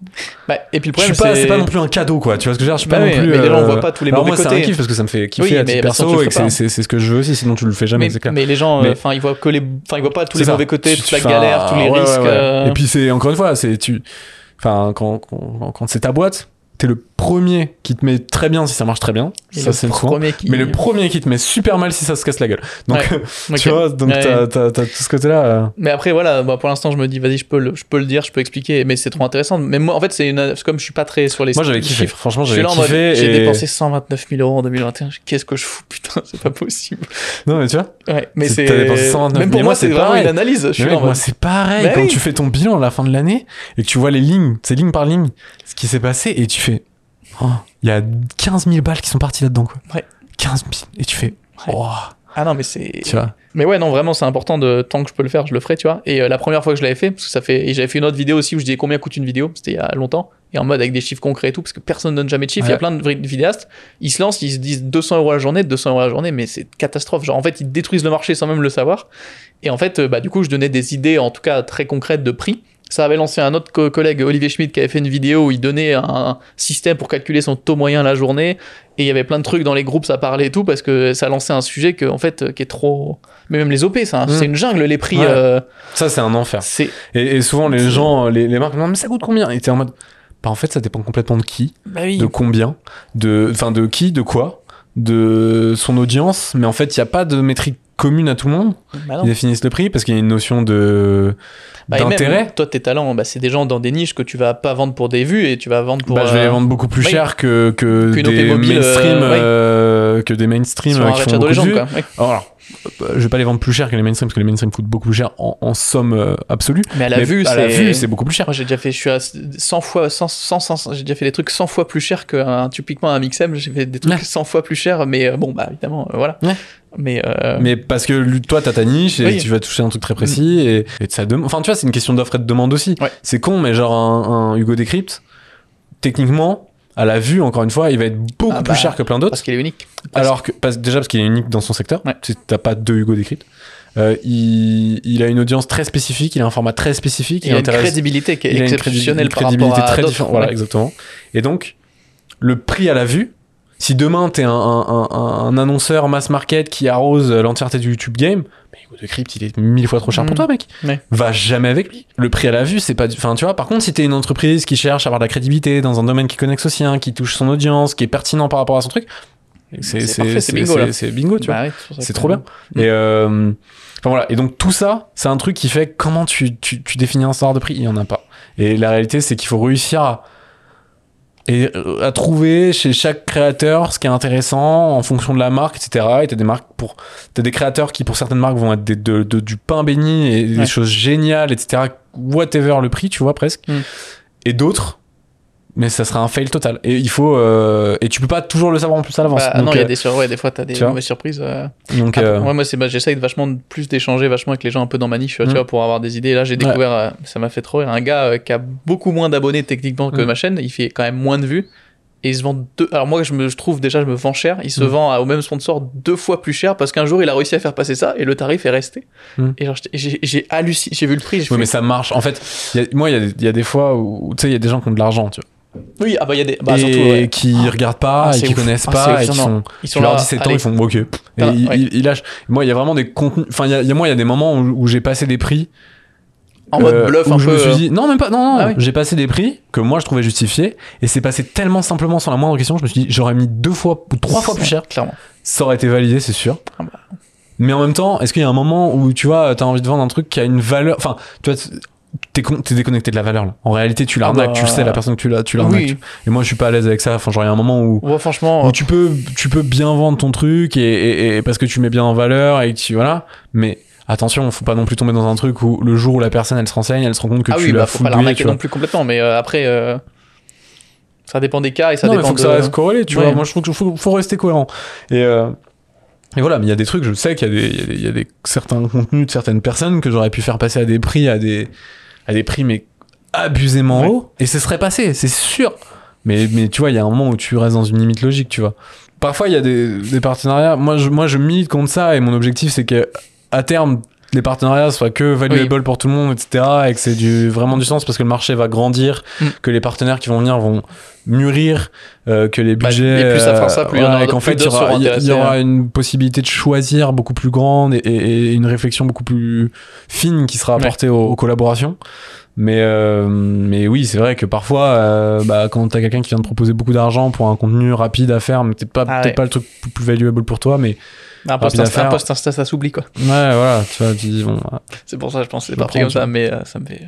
Bah, et puis le problème, c'est pas non plus un cadeau, quoi. Tu vois ce que je veux dire Je suis Bah pas oui, non plus. mais les gens euh, voient pas tous les alors mauvais moi, c'est un kiff parce que ça me fait kiffer Oui, à titre bah, perso et que c'est, ce que je veux aussi, sinon tu le fais jamais, mais, c'est clair. mais les gens, Mais- enfin, ils voient que les, enfin, ils voient pas tous les ça. mauvais côtés, toute la galère, tous les ouais, risques. ouais, ouais. euh, Et puis c'est encore une fois, c'est tu, enfin quand quand, quand c'est ta boîte, t'es le premier qui te met très bien si ça marche très bien, et ça c'est le soin. premier qui. Mais le premier qui te met super mal si ça se casse la gueule. Donc Ouais. Tu vois, donc Ouais. t'as, t'as tout ce côté-là. euh. Mais après, voilà, bah, pour l'instant, je me dis, vas-y, je peux, le, je peux le dire, je peux expliquer, mais c'est trop intéressant. Mais moi, en fait, c'est une, comme je suis pas très sur les Moi j'avais kiffé. chiffres, Franchement j'avais là en mode, kiffé. j'ai et- dépensé 129 000 euros en 2021. Qu'est-ce que je fous, putain, c'est pas possible. Non mais tu vois. Ouais, mais C'est- c'est. t'as dépensé 129 Même pour moi, c'est vraiment une analyse. Moi c'est pareil quand tu fais ton bilan à la fin de l'année et que tu vois les lignes, c'est ligne par ligne, ce qui s'est passé et tu fais, oh, il y a 15 000 balles qui sont parties là-dedans quoi. Ouais. 15 000 et tu fais, Ouais. oh, Ah non, mais c'est. tu vois. Mais ouais, non, vraiment, c'est important de tant que je peux le faire, je le ferai, tu vois. Et euh, la première fois que je l'avais fait, parce que ça fait, et j'avais fait une autre vidéo aussi où je disais combien coûte une vidéo, c'était il y a longtemps, et en mode avec des chiffres concrets et tout, parce que personne ne donne jamais de chiffres. Il y a plein de vidéastes, ils se lancent, ils se disent 200 euros la journée, 200 euros la journée, mais c'est catastrophe. Genre, en fait, ils détruisent le marché sans même le savoir. Et en fait, euh, bah, du coup, je donnais des idées, en tout cas très concrètes de prix. Ça avait lancé un autre co- collègue, Olivier Schmidt, qui avait fait une vidéo où il donnait un système pour calculer son taux moyen la journée. Et il y avait plein de trucs dans les groupes, ça parlait et tout, parce que ça lançait un sujet que, en fait, qui est trop. Mais même les OP, c'est un- Mm. c'est une jungle, les prix. Ouais. euh, Ça c'est un enfer. Et, et souvent les gens, les, les marques, non mais ça coûte combien? Et t'es en mode, bah en fait ça dépend complètement de qui, Bah oui. de combien, de, enfin de qui, de quoi, de son audience. Mais en fait il y a pas de métrique commune à tout le monde. Bah. Ils définissent le prix parce qu'il y a une notion de Bah, d'intérêt. toi, tes talents, bah, c'est des gens dans des niches que tu vas pas vendre pour des vues et tu vas vendre pour. Bah, je vais euh, les vendre beaucoup plus cher que, que des euh, mainstream, ouais. euh, que des mainstream sur euh, un qui font beaucoup de vues. quoi. Ouais. Alors, euh, je vais pas les vendre plus cher que les mainstream parce que les mainstream coûtent beaucoup plus cher en, en somme euh, absolue. Mais à la Mais vue, c'est. beaucoup plus cher. Moi, j'ai déjà fait, je suis à 100 fois, 100, 100, 100, j'ai déjà fait des trucs 100 fois plus chers qu'un, typiquement un Mixem, j'ai fait des trucs Ouais. 100 fois plus chers, mais euh, bon, bah, évidemment, euh, voilà. Ouais. Mais, euh, Mais parce que toi, t'as ta niche et Oui. tu vas toucher un truc très précis et, et ça dem- Enfin, tu vois, c'est une question d'offre et de demande aussi. Ouais. C'est con, mais genre un, un Hugo Décrypte, techniquement, à la vue, encore une fois, il va être beaucoup Ah plus bah, cher que plein d'autres. Parce qu'il est unique. Parce- Alors que, parce- déjà parce qu'il est unique dans son secteur, Ouais. T'as pas deux Hugo décrites. Euh, il, il a une audience très spécifique, il a un format très spécifique, il a une crédibilité qui est exceptionnelle par rapport à très d'autres. différente. Voilà, Ouais. exactement. Et donc, le prix à la vue, si demain t'es un, un, un, un annonceur mass market qui arrose l'entièreté du YouTube game, mais Hugo de Crypt, il est mille fois trop cher pour Mm. toi, mec. Ouais. Va jamais avec lui. Le prix à la vue, c'est pas. du- Enfin, tu vois, par contre, si t'es une entreprise qui cherche à avoir de la crédibilité dans un domaine qui connecte au sien, qui touche son audience, qui est pertinent par rapport à son truc, c'est C'est parfait, c'est bingo, c'est bingo, tu vois. Bah ouais, ça C'est trop bien. Et euh, enfin voilà. Et donc tout ça, c'est un truc qui fait comment tu, tu, tu définis un standard de prix? Il y en a pas. Et la réalité, c'est qu'il faut réussir à, et, euh, à trouver chez chaque créateur ce qui est intéressant en fonction de la marque, etc. Et t'as des marques pour, t'as des créateurs qui pour certaines marques vont être des- de, de- du pain béni et des choses géniales, etc. Whatever le prix, tu vois presque. Mm. Et d'autres. Mais ça sera un fail total. Et il faut euh, et tu peux pas toujours le savoir en plus à l'avance. Bah, non, il y a euh, des sur... ouais, des fois t'as des tu mauvaises surprises. euh. donc, Après, euh, ouais, moi, c'est, bah, j'essaye de vachement plus d'échanger vachement avec les gens un peu dans ma niche, tu Mm. vois, pour avoir des idées. Là, j'ai découvert, ça m'a fait trop rire, un gars qui a beaucoup moins d'abonnés techniquement que Mm. ma chaîne. Il fait quand même moins de vues. Et il se vend deux. Alors, moi, je, me, je trouve déjà, je me vends cher. Il se Mm. vend à- au même sponsor deux fois plus cher parce qu'un jour, il a réussi à faire passer ça et le tarif est resté. Mm. Et j'ai, halluciné. J'ai vu le prix. j'ai Oui, fait, mais ça marche. En fait, il y a- moi, il y a y, a des fois où, tu sais, il y a des gens qui ont de l'argent, tu vois. Oui, ah bah, il y a des. Bah, et surtout, ouais. qui regardent pas, Ah, et qui ouf. connaissent Ah, pas, et qui font. Ils Tu sont leur là. dis c'est le temps, allez. ils font ok. Et Ah, ils, ouais. ils- ils lâchent. Moi, il y a vraiment des contenus. Enfin, il y, a- il y a- moi, il y a des moments où, où j'ai passé des prix. En mode euh, bluff où un je peu. me suis euh, dit, non, même pas, non, non, Ah oui. j'ai passé des prix que moi je trouvais justifiés, et c'est passé tellement simplement sans la moindre question, je me suis dit, j'aurais mis deux fois ou trois fois plus cher, Clairement. ça aurait été validé, c'est sûr. Ah bah. Mais en même temps, est-ce qu'il y a un moment où tu vois, t'as envie de vendre un truc qui a une valeur, enfin, tu vois, t'es con- t'es déconnecté de la valeur là. En réalité, tu l'arnaques, bah, tu le sais, la personne que tu l'as, tu l'arnaques. Oui. Et moi, je suis pas à l'aise avec ça. Enfin, genre, il y a un moment où, Ouais, franchement. où tu peux, tu peux bien vendre ton truc et, et- et parce que tu mets bien en valeur et que tu voilà. Mais attention, faut pas non plus tomber dans un truc où le jour où la personne elle se renseigne, elle se rend compte que ah tu oui, l'as bah, faut pas l'arnaquer non plus complètement, mais euh, après, euh, ça dépend des cas et ça non, dépend faut que de... ça reste corrélé, tu Ouais. vois. Moi, je trouve qu'il faut, faut rester cohérent. Et, euh, et voilà, mais il y a des trucs, je sais qu'il y a des, il y a des, il y a des- certains contenus de certaines personnes que j'aurais pu faire passer à des prix, à des, à des prix, mais abusément Ouais. hauts, et ce serait passé, c'est sûr. Mais, mais tu vois, il y a un moment où tu restes dans une limite logique, tu vois. Parfois, il y a des, des partenariats. Moi je, moi, je milite contre ça, et mon objectif, c'est que à terme, les partenariats soient que valuable pour tout le monde, etc. Et que c'est du, vraiment du sens parce que le marché va grandir, Mm. que les partenaires qui vont venir vont mûrir, euh, que les Bah, budgets. et plus ça fera euh, ça, plus il y en voilà, aura- et qu'en fait, il y aura, y- y hein. une possibilité de choisir beaucoup plus grande et, et- et une réflexion beaucoup plus fine qui sera Ouais. apportée aux, aux collaborations. Mais, euh, mais oui, c'est vrai que parfois, euh, bah, quand t'as quelqu'un qui vient te proposer beaucoup d'argent pour un contenu rapide à faire, mais peut-être pas, Ah peut-être ouais. pas le truc plus valuable pour toi, mais Un post Insta, un faire. post Insta, ça s'oublie quoi. ouais, voilà, tu vois, tu dis, bon, ah. C'est pour ça, je pense que c'est parti comme ça, mais euh, ça me fait.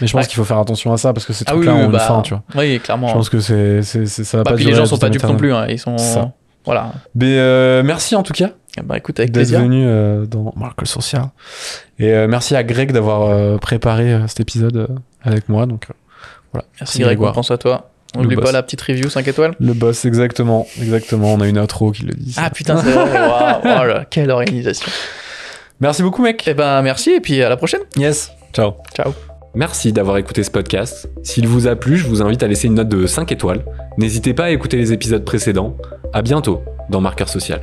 mais je pense qu'il faut faire attention à ça parce que ces Ah oui, trucs-là oui, ont bah, une fin, tu vois. Oui, clairement. Je pense que c'est, c'est, ça va Bah, pas puis les durer gens à sont pas dupes non plus, hein, ils sont. Ça. Voilà. Mais euh, merci en tout cas Bah écoute, avec d'être plaisir. venu euh, dans Marque Social. Et euh, merci à Greg d'avoir euh, préparé euh, cet épisode euh, avec moi. Donc, euh, voilà. Merci Greg, on Grégoire. pense à toi. N'oublie pas la petite review 5 étoiles. Le boss, exactement. Exactement. On a une outro qui le dit. ça. Ah putain, c'est vrai. Oh quelle organisation. Merci beaucoup, mec. Eh ben merci et puis à la prochaine. Yes. Ciao. Ciao. Merci d'avoir écouté ce podcast. S'il vous a plu, je vous invite à laisser une note de 5 étoiles. N'hésitez pas à écouter les épisodes précédents. À bientôt dans Marqueur Social.